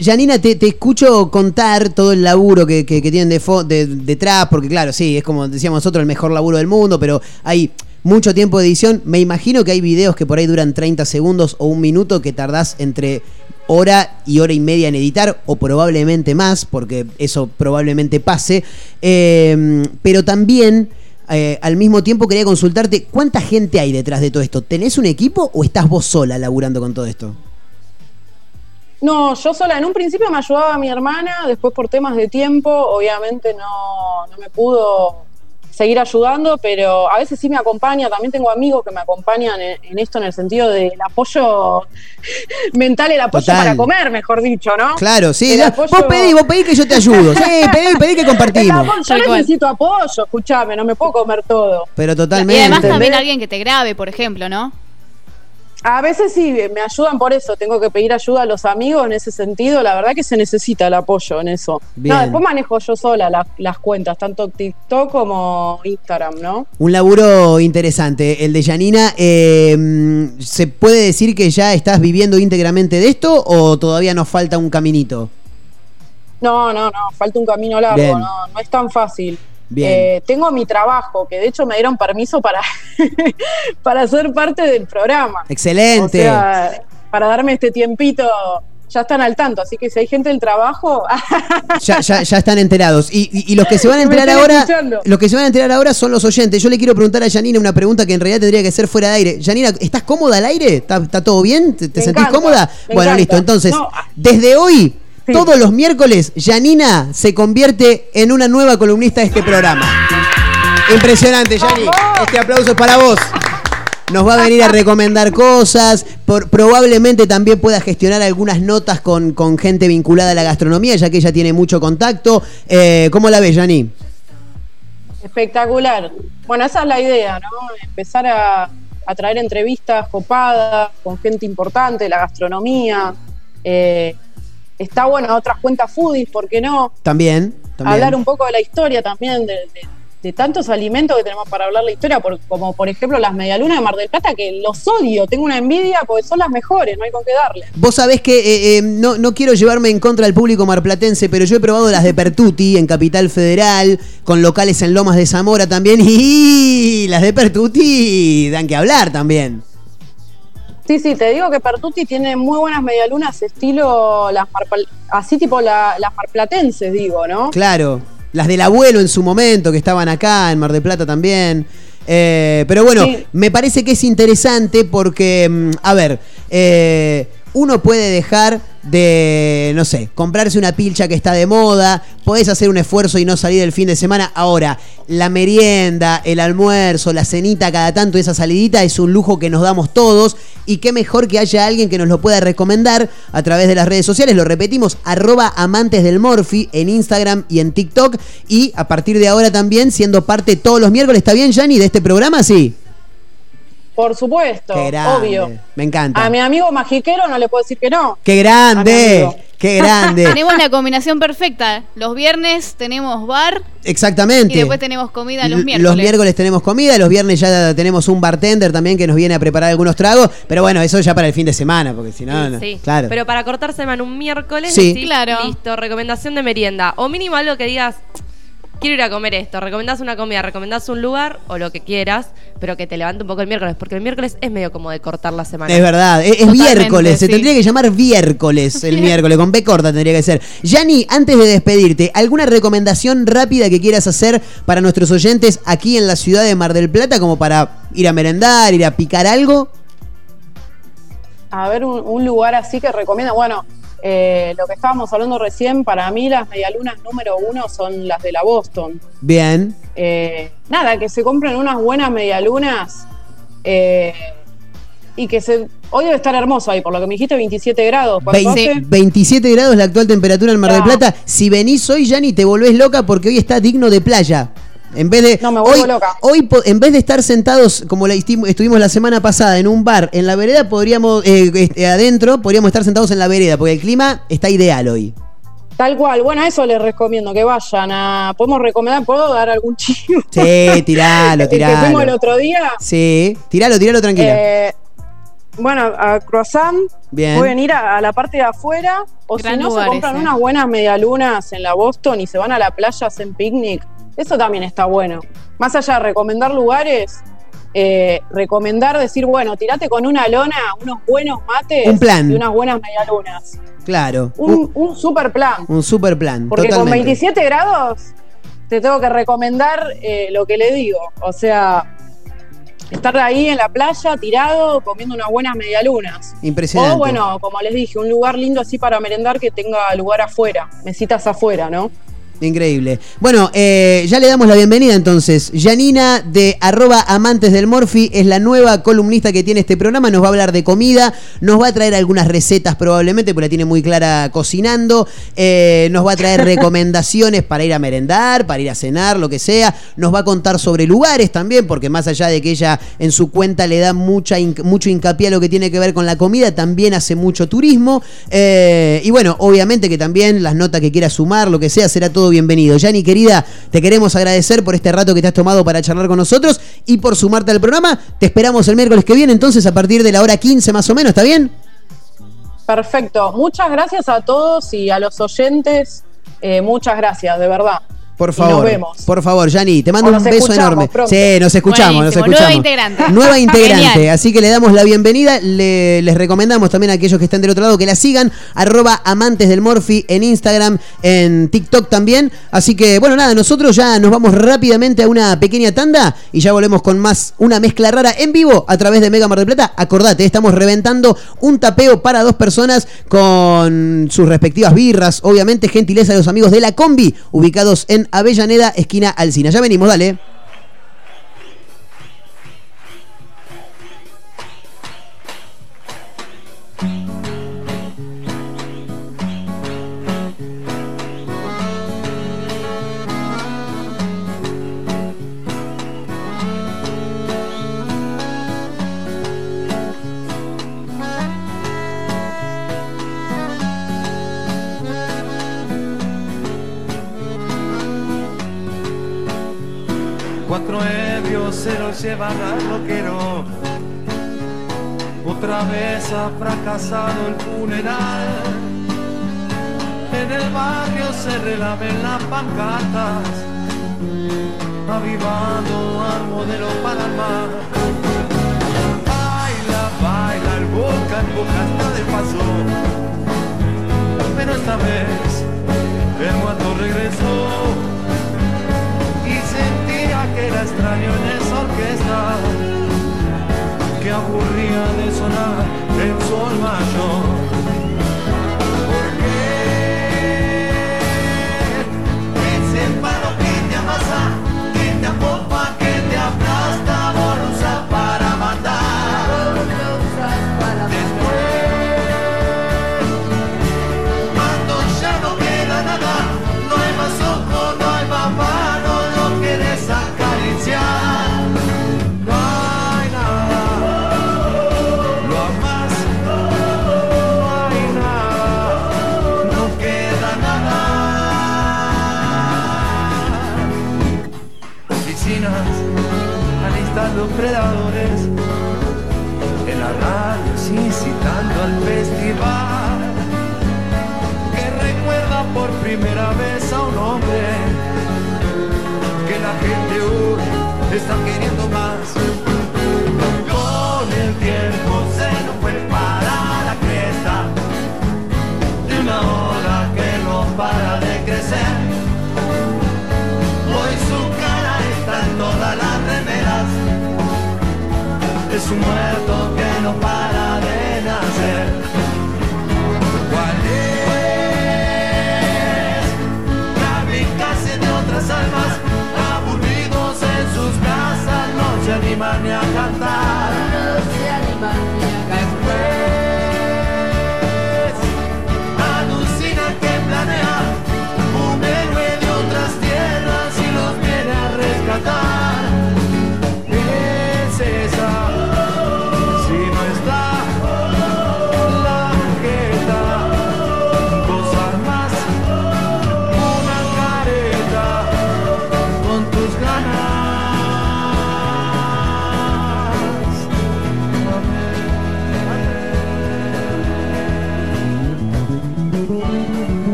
Janina, te, te escucho contar todo el laburo que, que- que tienen de fo- de- detrás, porque claro, sí, es como decíamos nosotros, el mejor laburo del mundo, pero hay mucho tiempo de edición. Me imagino que hay videos que por ahí duran 30 segundos o un minuto que tardás entre hora y hora y media en editar, o probablemente más, porque eso probablemente pase. Eh, pero también, eh, al mismo tiempo, quería consultarte, ¿cuánta gente hay detrás de todo esto? ¿Tenés un equipo o estás vos sola laburando con todo esto? No, yo sola, en un principio me ayudaba mi hermana, después por temas de tiempo, obviamente no, no me pudo seguir ayudando, pero a veces sí me acompaña, también tengo amigos que me acompañan en, en esto en el sentido del apoyo mental, el apoyo Total. para comer, mejor dicho, ¿no? Claro, sí. El ya, apoyo- Vos pedí, vos pedí que yo te ayudo. Sí, pedí, pedí que compartimos. apoyo, yo necesito apoyo, escuchame, no me puedo comer todo. Pero Y totalmente. además también alguien que te grabe, por ejemplo, ¿no? A veces sí, me ayudan por eso, tengo que pedir ayuda a los amigos en ese sentido, la verdad que se necesita el apoyo en eso. Bien. No, después manejo yo sola las, las cuentas, tanto TikTok como Instagram, ¿no? Un laburo interesante, el de Janina. eh, ¿Se puede decir que ya estás viviendo íntegramente de esto o todavía nos falta un caminito? No, no, no, falta un camino largo, no, no es tan fácil. Bien. Eh, tengo mi trabajo, que de hecho me dieron permiso para, para ser parte del programa. Excelente. O sea, para darme este tiempito, ya están al tanto, así que si hay gente del trabajo, Ya, ya, ya están enterados. Y, y- y los que se van a enterar ahora, escuchando. los que se van a enterar ahora son los oyentes. Yo le quiero preguntar a Janina una pregunta que en realidad tendría que ser fuera de aire. Janina, ¿estás cómoda al aire? ¿Está, está todo bien? ¿Te, sentís encanta, cómoda? Bueno, encanta. listo. Entonces, No, desde hoy, todos los miércoles, Janina se convierte en una nueva columnista de este programa. Impresionante, Yani. Este aplauso es para vos. Nos va a venir a recomendar cosas. por- probablemente también pueda gestionar algunas notas con, con gente vinculada a la gastronomía, ya que ella tiene mucho contacto. Eh, ¿Cómo la ves, Yani? espectacular. Bueno, esa es la idea, ¿no? Empezar a, a traer entrevistas copadas con gente importante de la gastronomía. Eh, está bueno, otras cuentas foodies, ¿por qué no? También. también. hablar un poco de la historia también, de, de- de tantos alimentos que tenemos para hablar la historia, por- como por ejemplo las medialunas de Mar del Plata, que los odio, tengo una envidia porque son las mejores, no hay con qué darle. Vos sabés que eh, eh, no, no quiero llevarme en contra del público marplatense, pero yo he probado las de Pertuti en Capital Federal, con locales en Lomas de Zamora también, y las de Pertuti dan que hablar también. Sí, sí, te digo que Pertuti tiene muy buenas medialunas estilo las así tipo la- las marplatenses, digo, ¿no? Claro, las del abuelo en su momento, que estaban acá en Mar del Plata también. Eh, pero bueno, Sí. me parece que es interesante porque, mm, a ver, eh, uno puede dejar de, no sé, comprarse una pilcha que está de moda, podés hacer un esfuerzo y no salir el fin de semana. Ahora, la merienda, el almuerzo, la cenita cada tanto, esa salidita es un lujo que nos damos todos y qué mejor que haya alguien que nos lo pueda recomendar a través de las redes sociales. Lo repetimos, arroba amantes del Morphy en Instagram y en TikTok y a partir de ahora también siendo parte todos los miércoles. ¿Está bien, Yanni, de este programa? Sí. Por supuesto, Qué obvio. Me encanta. A mi amigo magiquero no le puedo decir que no. ¡Qué grande! ¡Qué grande! Tenemos la combinación perfecta. Los viernes tenemos bar Exactamente. y después tenemos comida los miércoles. Los miércoles tenemos comida, los viernes ya tenemos un bartender también que nos viene a preparar algunos tragos, pero bueno, eso ya para el fin de semana, porque si no, no- Sí, claro. Pero para cortar semana un miércoles, Sí. decís, Claro. listo, recomendación de merienda. O mínimo algo que digas, quiero ir a comer esto. Recomendás una comida, recomendás un lugar o lo que quieras, pero que te levante un poco el miércoles, porque el miércoles es medio como de cortar la semana. Es verdad, es, miércoles, se tendría que llamar miércoles el miércoles, con B corta tendría que ser. Yani, antes de despedirte, ¿alguna recomendación rápida que quieras hacer para nuestros oyentes aquí en la ciudad de Mar del Plata, como para ir a merendar, ir a picar algo? A ver, un, un lugar así que recomiendo. Bueno, eh, lo que estábamos hablando recién, para mí las medialunas número uno son las de la Boston. Bien. Eh, nada, que se compren unas buenas medialunas eh, y que se... Hoy debe estar hermoso ahí, por lo que me dijiste, 27 grados. ¿cuánto Veinte- hace? 27 grados la actual temperatura en Mar del Plata. Si venís hoy, ya ni te volvés loca porque hoy está digno de playa. En vez de. No, me vuelvo hoy, loca. hoy en vez de estar sentados como la estuvimos la semana pasada en un bar en la vereda, podríamos, eh, este, adentro, podríamos estar sentados en la vereda, porque el clima está ideal hoy. Tal cual. Bueno, eso les recomiendo, que vayan a... ¿Podemos recomendar? ¿Puedo dar algún chivo? Sí, tiralo, El que fuimos el tiralo. otro día. Sí, tiralo, tiralo tranquila. Eh, bueno, a Croissant Bien. pueden ir a, a la parte de afuera o Gran si no se compran ese. unas buenas medialunas en la Boston y se van a la playa, hacen picnic. Eso también está bueno. Más allá de recomendar lugares, eh, recomendar decir, bueno, tirate con una lona, unos buenos mates Un plan. y unas buenas medialunas. Claro. Un, un super plan. Un super plan. Porque con totalmente. 27 grados te tengo que recomendar eh, lo que le digo. O sea, estar ahí en la playa, tirado, comiendo unas buenas medialunas. Impresionante. O bueno, como les dije, un lugar lindo así para merendar que tenga lugar afuera, mesitas afuera, ¿no? Increíble. Bueno, eh, ya le damos la bienvenida entonces. Janina de arroba amantes del Morphy es la nueva columnista que tiene este programa. Nos va a hablar de comida, nos va a traer algunas recetas probablemente, porque la tiene muy clara cocinando. Eh, nos va a traer recomendaciones para ir a merendar, para ir a cenar, lo que sea. Nos va a contar sobre lugares también, porque más allá de que ella en su cuenta le da mucha, mucho hincapié a lo que tiene que ver con la comida, también hace mucho turismo. Eh, y bueno, obviamente que también las notas que quiera sumar, lo que sea, será todo bienvenido. Yani, querida, te queremos agradecer por este rato que te has tomado para charlar con nosotros y por sumarte al programa. Te esperamos el miércoles que viene, entonces a partir de la hora 15 más o menos, ¿está bien? Perfecto. Muchas gracias a todos y a los oyentes. Eh, muchas gracias, de verdad. Por Y favor. nos vemos. Por favor, Yani, te mando O un beso enorme. pronto. Sí, nos escuchamos, nos escuchamos. nueva integrante. Nueva integrante. Así que le damos la bienvenida. Le- les recomendamos también a aquellos que estén del otro lado que la sigan. Arroba amantes del Morphy en Instagram, en TikTok también. Así que, bueno, nada, nosotros ya nos vamos rápidamente a una pequeña tanda y ya volvemos con más una mezcla rara en vivo a través de Mega Mar del Plata. Acordate, estamos reventando un tapeo para dos personas con sus respectivas birras. Obviamente, gentileza de los amigos de la combi, ubicados en Avellaneda, esquina Alcina. Ya venimos, dale. Relamen las pancartas, avivando al modelo para mar. Baila, baila el boca en boca hasta del paso. Pero esta vez el muerto regresó y sentía que era extraño en esa orquesta que aburría de sonar el sol mayor.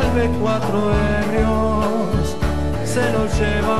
Vuelve cuatro ebrios, se lo lleva.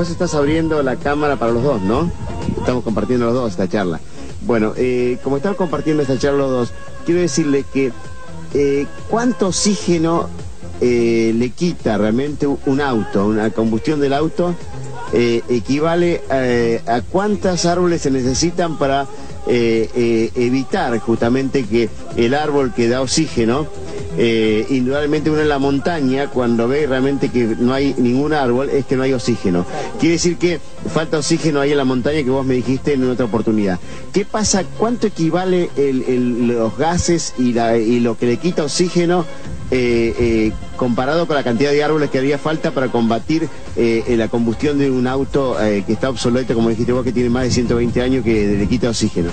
Vos estás abriendo la cámara para los dos, ¿no? Estamos compartiendo los dos esta charla. Bueno, eh, como estamos compartiendo esta charla los dos, quiero decirle que eh, cuánto oxígeno eh, le quita realmente un auto, una combustión del auto, eh, equivale eh, a cuántos árboles se necesitan para evitar justamente que el árbol que da oxígeno, eh, indudablemente uno en la montaña, cuando ve realmente que no hay ningún árbol, es que no hay oxígeno. Quiere decir que falta oxígeno ahí en la montaña que vos me dijiste en otra oportunidad. ¿Qué pasa? ¿Cuánto equivale el- los gases y, la- y lo que le quita oxígeno eh, eh, comparado con la cantidad de árboles que haría falta para combatir eh, la combustión de un auto eh, que está obsoleto, como dijiste vos, que tiene más de 120 años, que le quita oxígeno?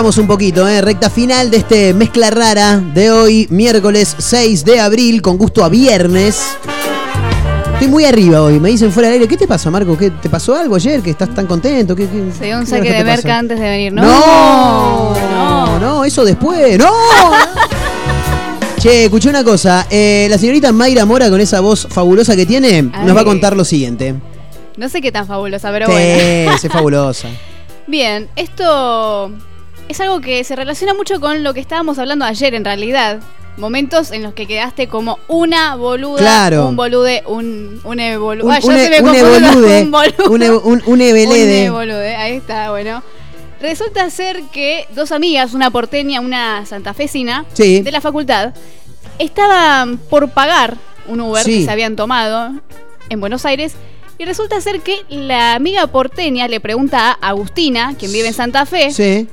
Un poquito, ¿eh? recta final de este mezcla rara de hoy, miércoles 6 de abril, con gusto a viernes. Estoy muy arriba hoy, me dicen fuera del aire. ¿Qué te pasó, Marco? ¿Qué, ¿Te pasó algo ayer? ¿Que estás tan contento? ¿Qué, qué- Se dio un saque de pasa? merca antes de venir, ¿no? ¡No! No, no, eso después. ¡No! che, escuché una cosa. eh, la señorita Mayra Mora, con esa voz fabulosa que tiene, nos va a contar lo siguiente. No sé qué tan fabulosa, pero Sí, bueno. es fabulosa. Bien, esto es algo que se relaciona mucho con lo que estábamos hablando ayer en realidad. Momentos en los que quedaste como una boluda, Claro. un bolude, un, un ebolu- Un, Ah, un, se me un evolude, un boludo. un, e- ebolude, ahí está, bueno. Resulta ser que dos amigas, una porteña, una santafesina, Sí. de la facultad, estaban por pagar un Uber Sí. que se habían tomado en Buenos Aires. Y resulta ser que la amiga porteña le pregunta a Agustina, quien vive en Santa Fe, Sí.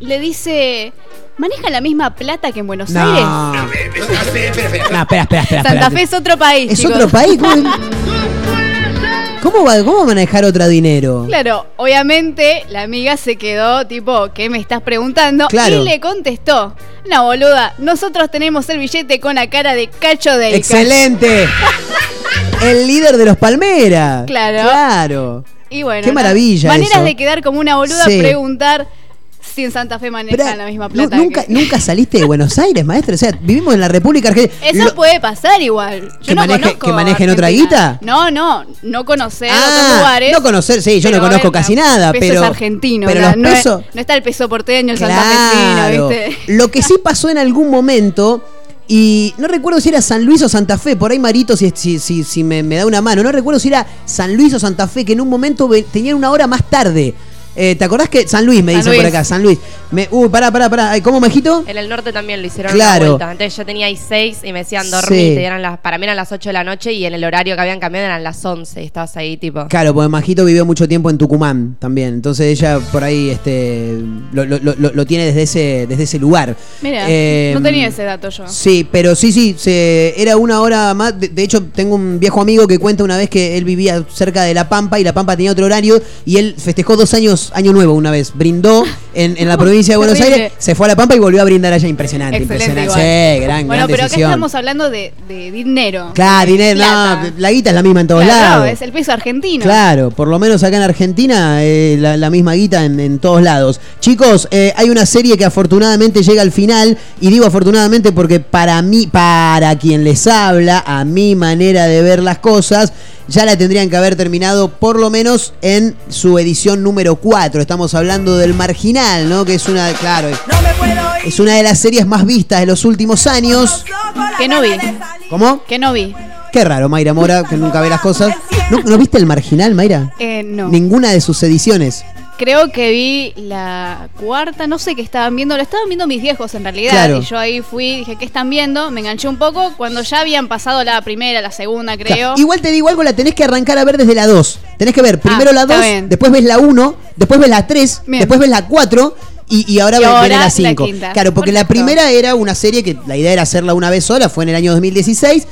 Le dice, ¿maneja la misma plata que en Buenos No. Aires? No, espera, espera, espera, espera. No, espera, espera, espera. Santa. Fe es otro país. ¿Es chicos. otro país? ¿Cómo, cómo va, ¿Cómo va a manejar otro dinero? Claro, obviamente la amiga se quedó tipo, ¿qué me estás preguntando? Claro. Y le contestó, no boluda, nosotros tenemos el billete con la cara de Cacho del ¡Excelente! El líder de los Palmeras. Claro. Claro. Y bueno, Qué maravilla Maneras eso. de quedar como una boluda, Sí. preguntar en Santa Fe manejan la misma plata. nunca, que- nunca saliste de Buenos Aires, maestro. O sea, vivimos en la República Argentina. Eso Lo- puede pasar igual. Yo ¿Que no maneje- conozco que manejen otra Argentina. guita? No, no, no conocer otros Ah, lugares. no conocer, sí, yo no conozco casi nada, peso pero. es argentino, pero no, los no es- pesos. no está el peso porteño, el Claro. santafesino, ¿viste? Lo que sí pasó en algún momento, y no recuerdo si era San Luis o Santa Fe, por ahí Marito, si, si, si, si me, me da una mano, no recuerdo si era San Luis o Santa Fe, que en un momento tenían una hora más tarde. Eh, ¿Te acordás que San Luis me San dicen por Luis. acá? San Luis. Me, uh, pará, pará, pará. Ay, ¿Cómo, Majito? En el norte también lo hicieron Claro. una vuelta. Entonces yo tenía ahí seis y me decían dormir. Sí. Te dieran las, para mí eran las 8 de la noche y en el horario que habían cambiado eran las 11. Y estabas ahí tipo. Claro, porque Majito vivió mucho tiempo en Tucumán también. Entonces ella por ahí este, lo, lo- lo- lo tiene desde ese, desde ese lugar. Mira, Eh, no tenía ese dato yo. Sí, pero sí, sí, se, era una hora más. De, de hecho, tengo un viejo amigo que cuenta una vez que él vivía cerca de La Pampa y La Pampa tenía otro horario y él festejó dos años, año nuevo una vez. Brindó en, en la provincia de Buenos. Aires, se fue a La Pampa y volvió a brindar allá. Impresionante, Excelente impresionante. Sí, gran, bueno, gran pero acá estamos hablando de, de dinero. Claro, dinero, Plata. no, la guita es la misma en todos Claro, lados. es el peso argentino. Claro, por lo menos acá en Argentina, eh, la, la misma guita en, en todos lados. Chicos, eh, hay una serie que afortunadamente llega al final, y digo afortunadamente porque para mí, para quien les habla, a mi manera de ver las cosas, ya la tendrían que haber terminado por lo menos en su edición número 4. Estamos hablando del Marginal, ¿no? Que es una, claro, es una de las series más vistas de los últimos años. Que no vi. ¿Cómo? Que no vi. Qué raro, Mayra Mora, que nunca ve las cosas. ¿No, ¿no viste el Marginal, Mayra? Eh, no. Ninguna de sus ediciones. Creo que vi la cuarta, no sé qué estaban viendo, lo estaban viendo mis viejos en realidad. Claro. Y yo ahí fui, dije, ¿qué están viendo? Me enganché un poco cuando ya habían pasado la primera, la segunda, creo. Claro, Igual te digo algo, la tenés que arrancar a ver desde la 2. Tenés que ver primero Ah, la está 2, bien. después ves la 1, después ves la 3, Bien. después ves la 4 y, y ahora Y ahora viene la la 5. quinta. Claro, porque la primera era una serie que la idea era hacerla una vez sola, fue en el año 2016.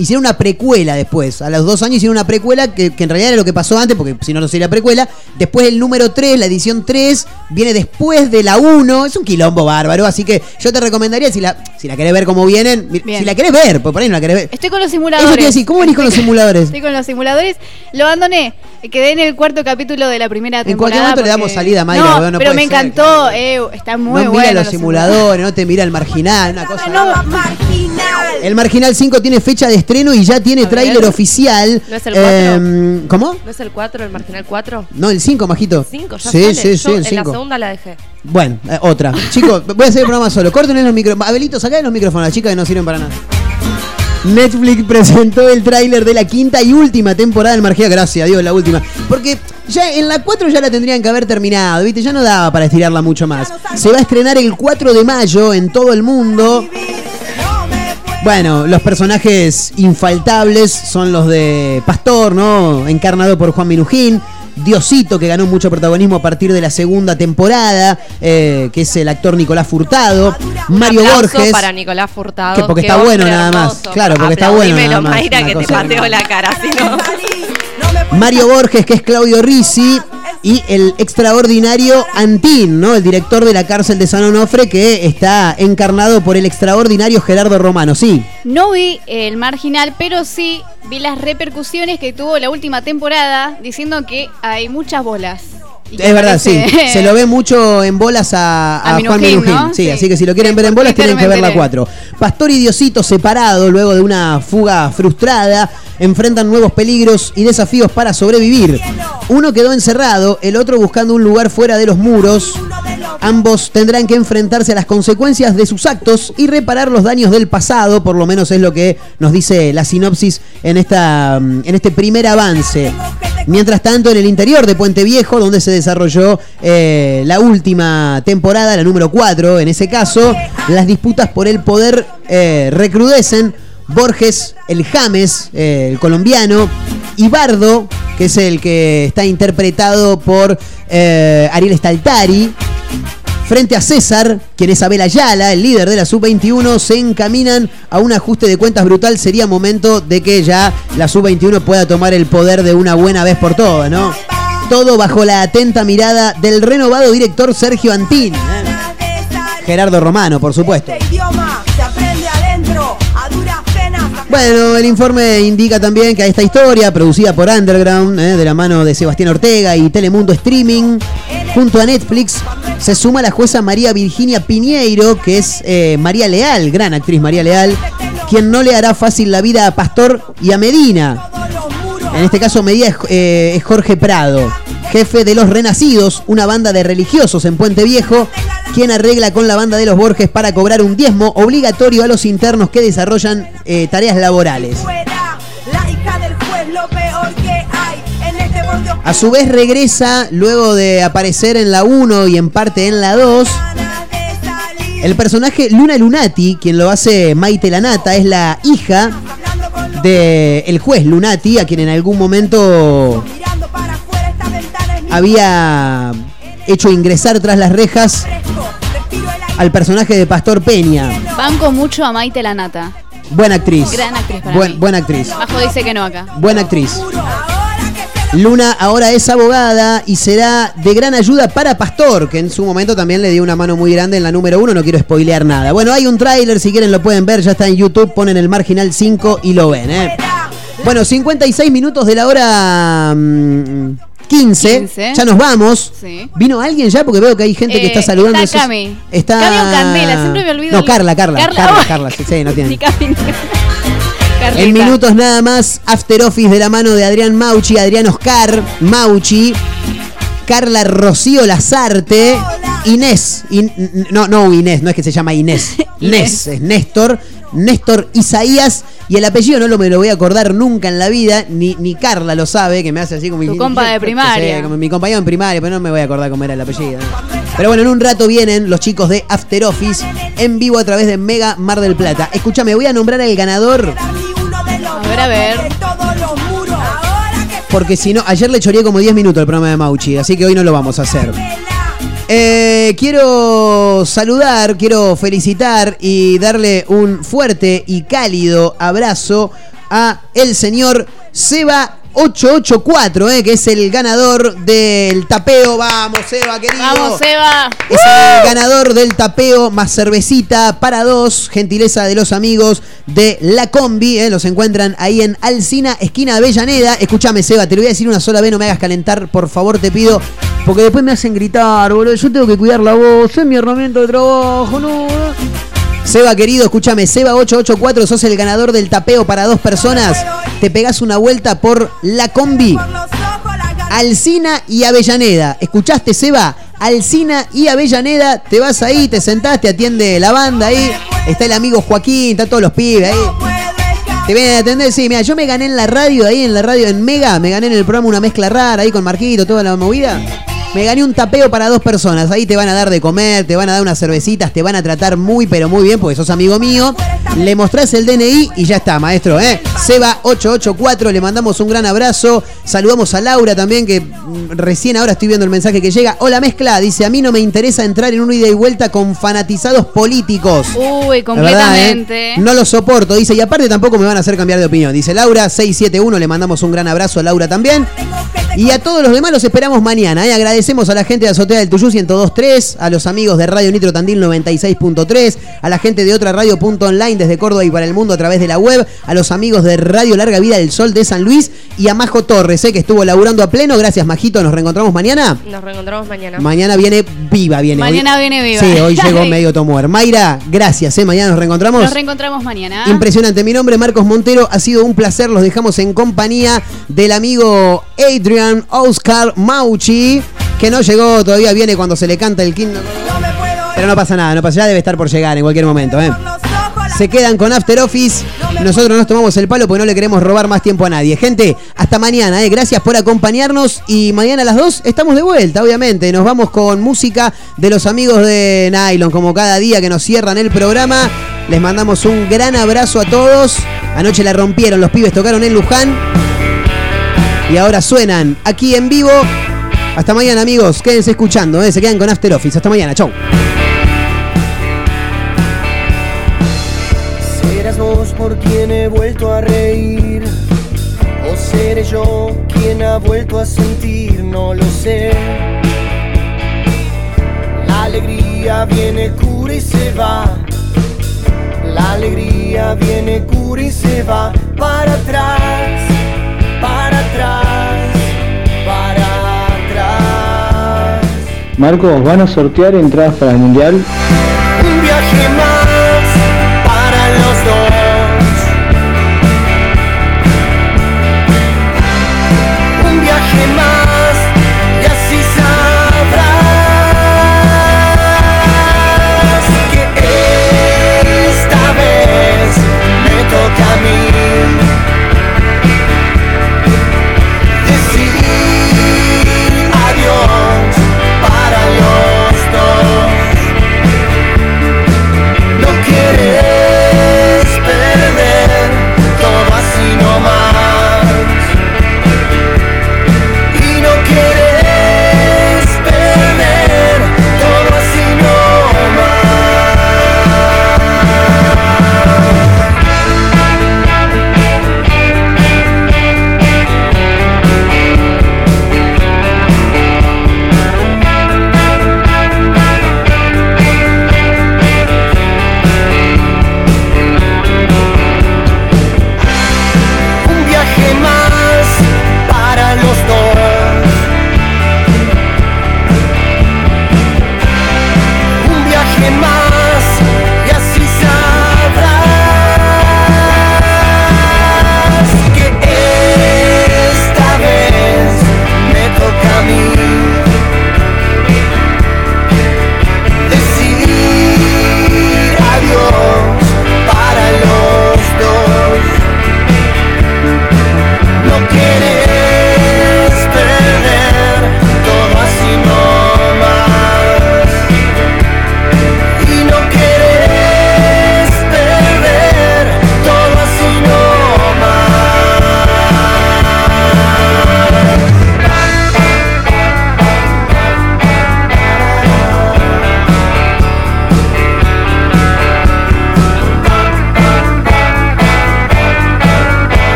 Hicieron una precuela después. A los dos años hicieron una precuela que, que en realidad era lo que pasó antes, porque si no, no sería precuela. Después el número 3, la edición 3, viene después de la 1. Es un quilombo bárbaro. Así que yo te recomendaría, si la, si la querés ver como vienen, Bien. si la querés ver, pues por ahí no la querés ver. Estoy con los simuladores. Eso te iba a decir, ¿cómo venís con los simuladores? Estoy con los simuladores. Lo abandoné. Quedé en el cuarto capítulo de la primera temporada. En cualquier momento le damos porque- salida a Mayra, No, weón, no pero me ser, encantó. eh, está muy no bueno. mira los simuladores, no te mira el marginal, una cosa. Marginal. El Marginal 5 tiene fecha de estreno y ya tiene tráiler oficial. ¿No es el Eh, ¿Cómo? ¿No es el 4, el marginal 4? No, el 5, majito. 5, ya sí, sale. sí, sí, Yo el en la 5. segunda la dejé. Bueno, eh, otra. Chicos, voy a hacer el programa solo. Corten los micrófonos. Abelito, sacá los micrófonos a las chicas que no sirven para nada. Netflix presentó el tráiler de la quinta y última temporada del Marginal. Gracias a Dios, la última. Porque ya en la 4 ya la tendrían que haber terminado, ¿viste? Ya no daba para estirarla mucho más. Se va a estrenar el 4 de mayo en todo el mundo. Bueno, los personajes infaltables son los de Pastor, ¿no? Encarnado por Juan Minujín. Diosito, que ganó mucho protagonismo a partir de la segunda temporada, eh, que es el actor Nicolás Furtado. Mario Aplauso Borges. para Nicolás Furtado. Que porque está bueno nada más. Claro, porque está bueno nada más. Mayra, que te pateo la cara, si no. Mario Borges, que es Claudio Risi, y el extraordinario Antín, ¿no? El director de la cárcel de San Onofre, que está encarnado por el extraordinario Gerardo Romano, sí. No vi el marginal, pero sí vi las repercusiones que tuvo la última temporada, diciendo que hay muchas bolas. Es verdad, sí. Se lo ve mucho en bolas a, A a Juan Minujín. ¿no? Sí, Sí. así que si lo quieren ver en bolas, tienen que ver la 4. Pastor y Diosito separado luego de una fuga frustrada, enfrentan nuevos peligros y desafíos para sobrevivir. Uno quedó encerrado, el otro buscando un lugar fuera de los muros. Ambos tendrán que enfrentarse a las consecuencias de sus actos y reparar los daños del pasado, por lo menos es lo que nos dice la sinopsis en, esta, mm, en este primer avance. Mientras tanto, en el interior de Puente Viejo, donde se desarrolló eh, la última temporada, la número 4, en ese caso, las disputas por el poder eh, recrudecen. Borges, el James, el colombiano, y Bardo, que es el que está interpretado por eh, Ariel Staltari, Frente a César, quien es Abel Ayala, el líder de la Sub-21, se encaminan a un ajuste de cuentas brutal. Sería momento de que ya la Sub-21 pueda tomar el poder de una buena vez por todas, ¿no? Todo bajo la atenta mirada del renovado director Sergio Antín. ¿eh? Gerardo Romano, por supuesto. Bueno, el informe indica también que esta historia, producida por Underground, eh, de la mano de Sebastián Ortega y Telemundo Streaming, junto a Netflix, se suma la jueza María Virginia Piñeiro, que es eh, María Leal, gran actriz María Leal, quien no le hará fácil la vida a Pastor y a Medina. En este caso, Medina es, eh, es Jorge Prado, jefe de Los Renacidos, una banda de religiosos en Puente Viejo, quien arregla con la banda de los Borges para cobrar un diezmo obligatorio a los internos que desarrollan eh, tareas laborales. A su vez regresa, luego de aparecer en la 1 y en parte en la 2, el personaje Luna Lunati, quien lo hace Maite Lanata, es la hija del juez Lunati, a quien en algún momento había hecho ingresar tras las rejas al personaje de Pastor Peña. Banco mucho a Maite la Nata. Buena actriz. Gran actriz para Buen- mí. buena actriz. Majo dice que no acá. Buena actriz. Luna ahora es abogada y será de gran ayuda para Pastor, que en su momento también le dio una mano muy grande en la número uno. No quiero spoilear nada. Bueno, hay un tráiler, si quieren lo pueden ver, ya está en YouTube, ponen el marginal 5 y lo ven, ¿eh? Bueno, 56 minutos de la hora mm, 15. 15. Ya nos vamos. Sí. ¿Vino alguien ya? Porque veo que hay gente que Eh, está saludando. está Eso es- Cami. Está... Cami o Candela, siempre me olvido No, el- Carla, Carla. Carla, Carla, oh. Carla, sí, sí, no tiene. Carlita. En minutos nada más, After Office de la mano de Adrián Mauchi, Adrián Oscar Mauchi, Carla Rocío Lazarte, Inés, In- no, no Inés, no es que se llama Inés, Nes, es Néstor, Néstor Isaías, y el apellido no lo me lo voy a acordar nunca en la vida, ni, ni Carla lo sabe, que me hace así como... Tu compa de Sí, primaria. como mi compañero en primaria, pero no me voy a acordar cómo era el apellido. Pero bueno, en un rato vienen los chicos de After Office en vivo a través de Mega Mar del Plata. Escúchame, voy a nombrar al ganador A ver, a ver. porque si no, ayer le choreé como 10 minutos el programa de Mauchi, así que hoy no lo vamos a hacer. Eh, quiero saludar, quiero felicitar y darle un fuerte y cálido abrazo a el señor Seba 884, eh, que es el ganador del tapeo. Vamos, Seba, querido. Vamos, Seba. Es el ganador del tapeo más cervecita para dos, gentileza de los amigos de La Combi. eh, los encuentran ahí en Alcina, esquina de Avellaneda. Escúchame, Seba, te lo voy a decir una sola vez, no me hagas calentar, por favor, te pido. Porque después me hacen gritar, boludo. Yo tengo que cuidar la voz, es mi herramienta de trabajo, no. Seba, querido, escúchame, Seba884, sos el ganador del tapeo para dos personas. Te pegás una vuelta por La Combi. Alcina y Avellaneda. ¿Escuchaste, Seba? Alcina y Avellaneda. Te vas ahí, te sentás, te atiende la banda ahí. Está el amigo Joaquín, está todos los pibes ahí. Te vienen a atender, sí, mira, yo me gané en la radio, ahí en la radio en Mega, me gané en el programa una mezcla rara ahí con Marquito, toda la movida. Me gané un tapeo para dos personas. Ahí te van a dar de comer, te van a dar unas cervecitas, te van a tratar muy, pero muy bien, porque sos amigo mío. Le mostrás el DNI y ya está, maestro, ¿eh? Seba884, le mandamos un gran abrazo. Saludamos a Laura también, que mm, recién ahora estoy viendo el mensaje que llega. Hola, mezcla, dice: A mí no me interesa entrar en un ida y vuelta con fanatizados políticos. Uy, verdad, ¿eh? completamente. No lo soporto, dice, y aparte tampoco me van a hacer cambiar de opinión. Dice Laura 671, le mandamos un gran abrazo a Laura también. Y a todos los demás los esperamos mañana. ¿eh? Agradecemos a la gente de Azotea del Tuyú 1023, a los amigos de Radio Nitro Tandil 96.3, a la gente de otra radio punto online desde Córdoba y para el mundo a través de la web, a los amigos de Radio Larga Vida del Sol de San Luis y a Majo Torres, ¿eh? que estuvo laburando a pleno. Gracias, Majito. Nos reencontramos mañana. Nos reencontramos mañana. Mañana viene viva, viene. Mañana Hoy- viene viva. Sí, hoy llegó medio tomuer. Mayra, gracias, ¿eh? Mañana nos reencontramos. Nos reencontramos mañana. Impresionante. Mi nombre es Marcos Montero. Ha sido un placer. Los dejamos en compañía del amigo Adrian Oscar Mauchi, que no llegó todavía. Viene cuando se le canta el quinto. Pero no pasa nada, no pasa, ya debe estar por llegar en cualquier momento. ¿eh? Se quedan con After Office. Nosotros nos tomamos el palo porque no le queremos robar más tiempo a nadie. Gente, hasta mañana. ¿eh? Gracias por acompañarnos. Y mañana a las 2 estamos de vuelta, obviamente. Nos vamos con música de los amigos de Nylon, como cada día que nos cierran el programa. Les mandamos un gran abrazo a todos. Anoche la rompieron, los pibes tocaron en Luján. Y ahora suenan aquí en vivo. Hasta mañana, amigos. Quédense escuchando. ¿eh? Se quedan con After Office. Hasta mañana. Chau. Serás vos por quien he vuelto a reír. O seré yo quien ha vuelto a sentir, no lo sé. La alegría viene, cura y se va. La alegría viene, cura y se va. Para atrás, Marcos, ¿van a sortear entradas para el mundial?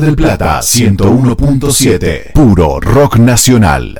Del Plata 101.7. Puro rock nacional.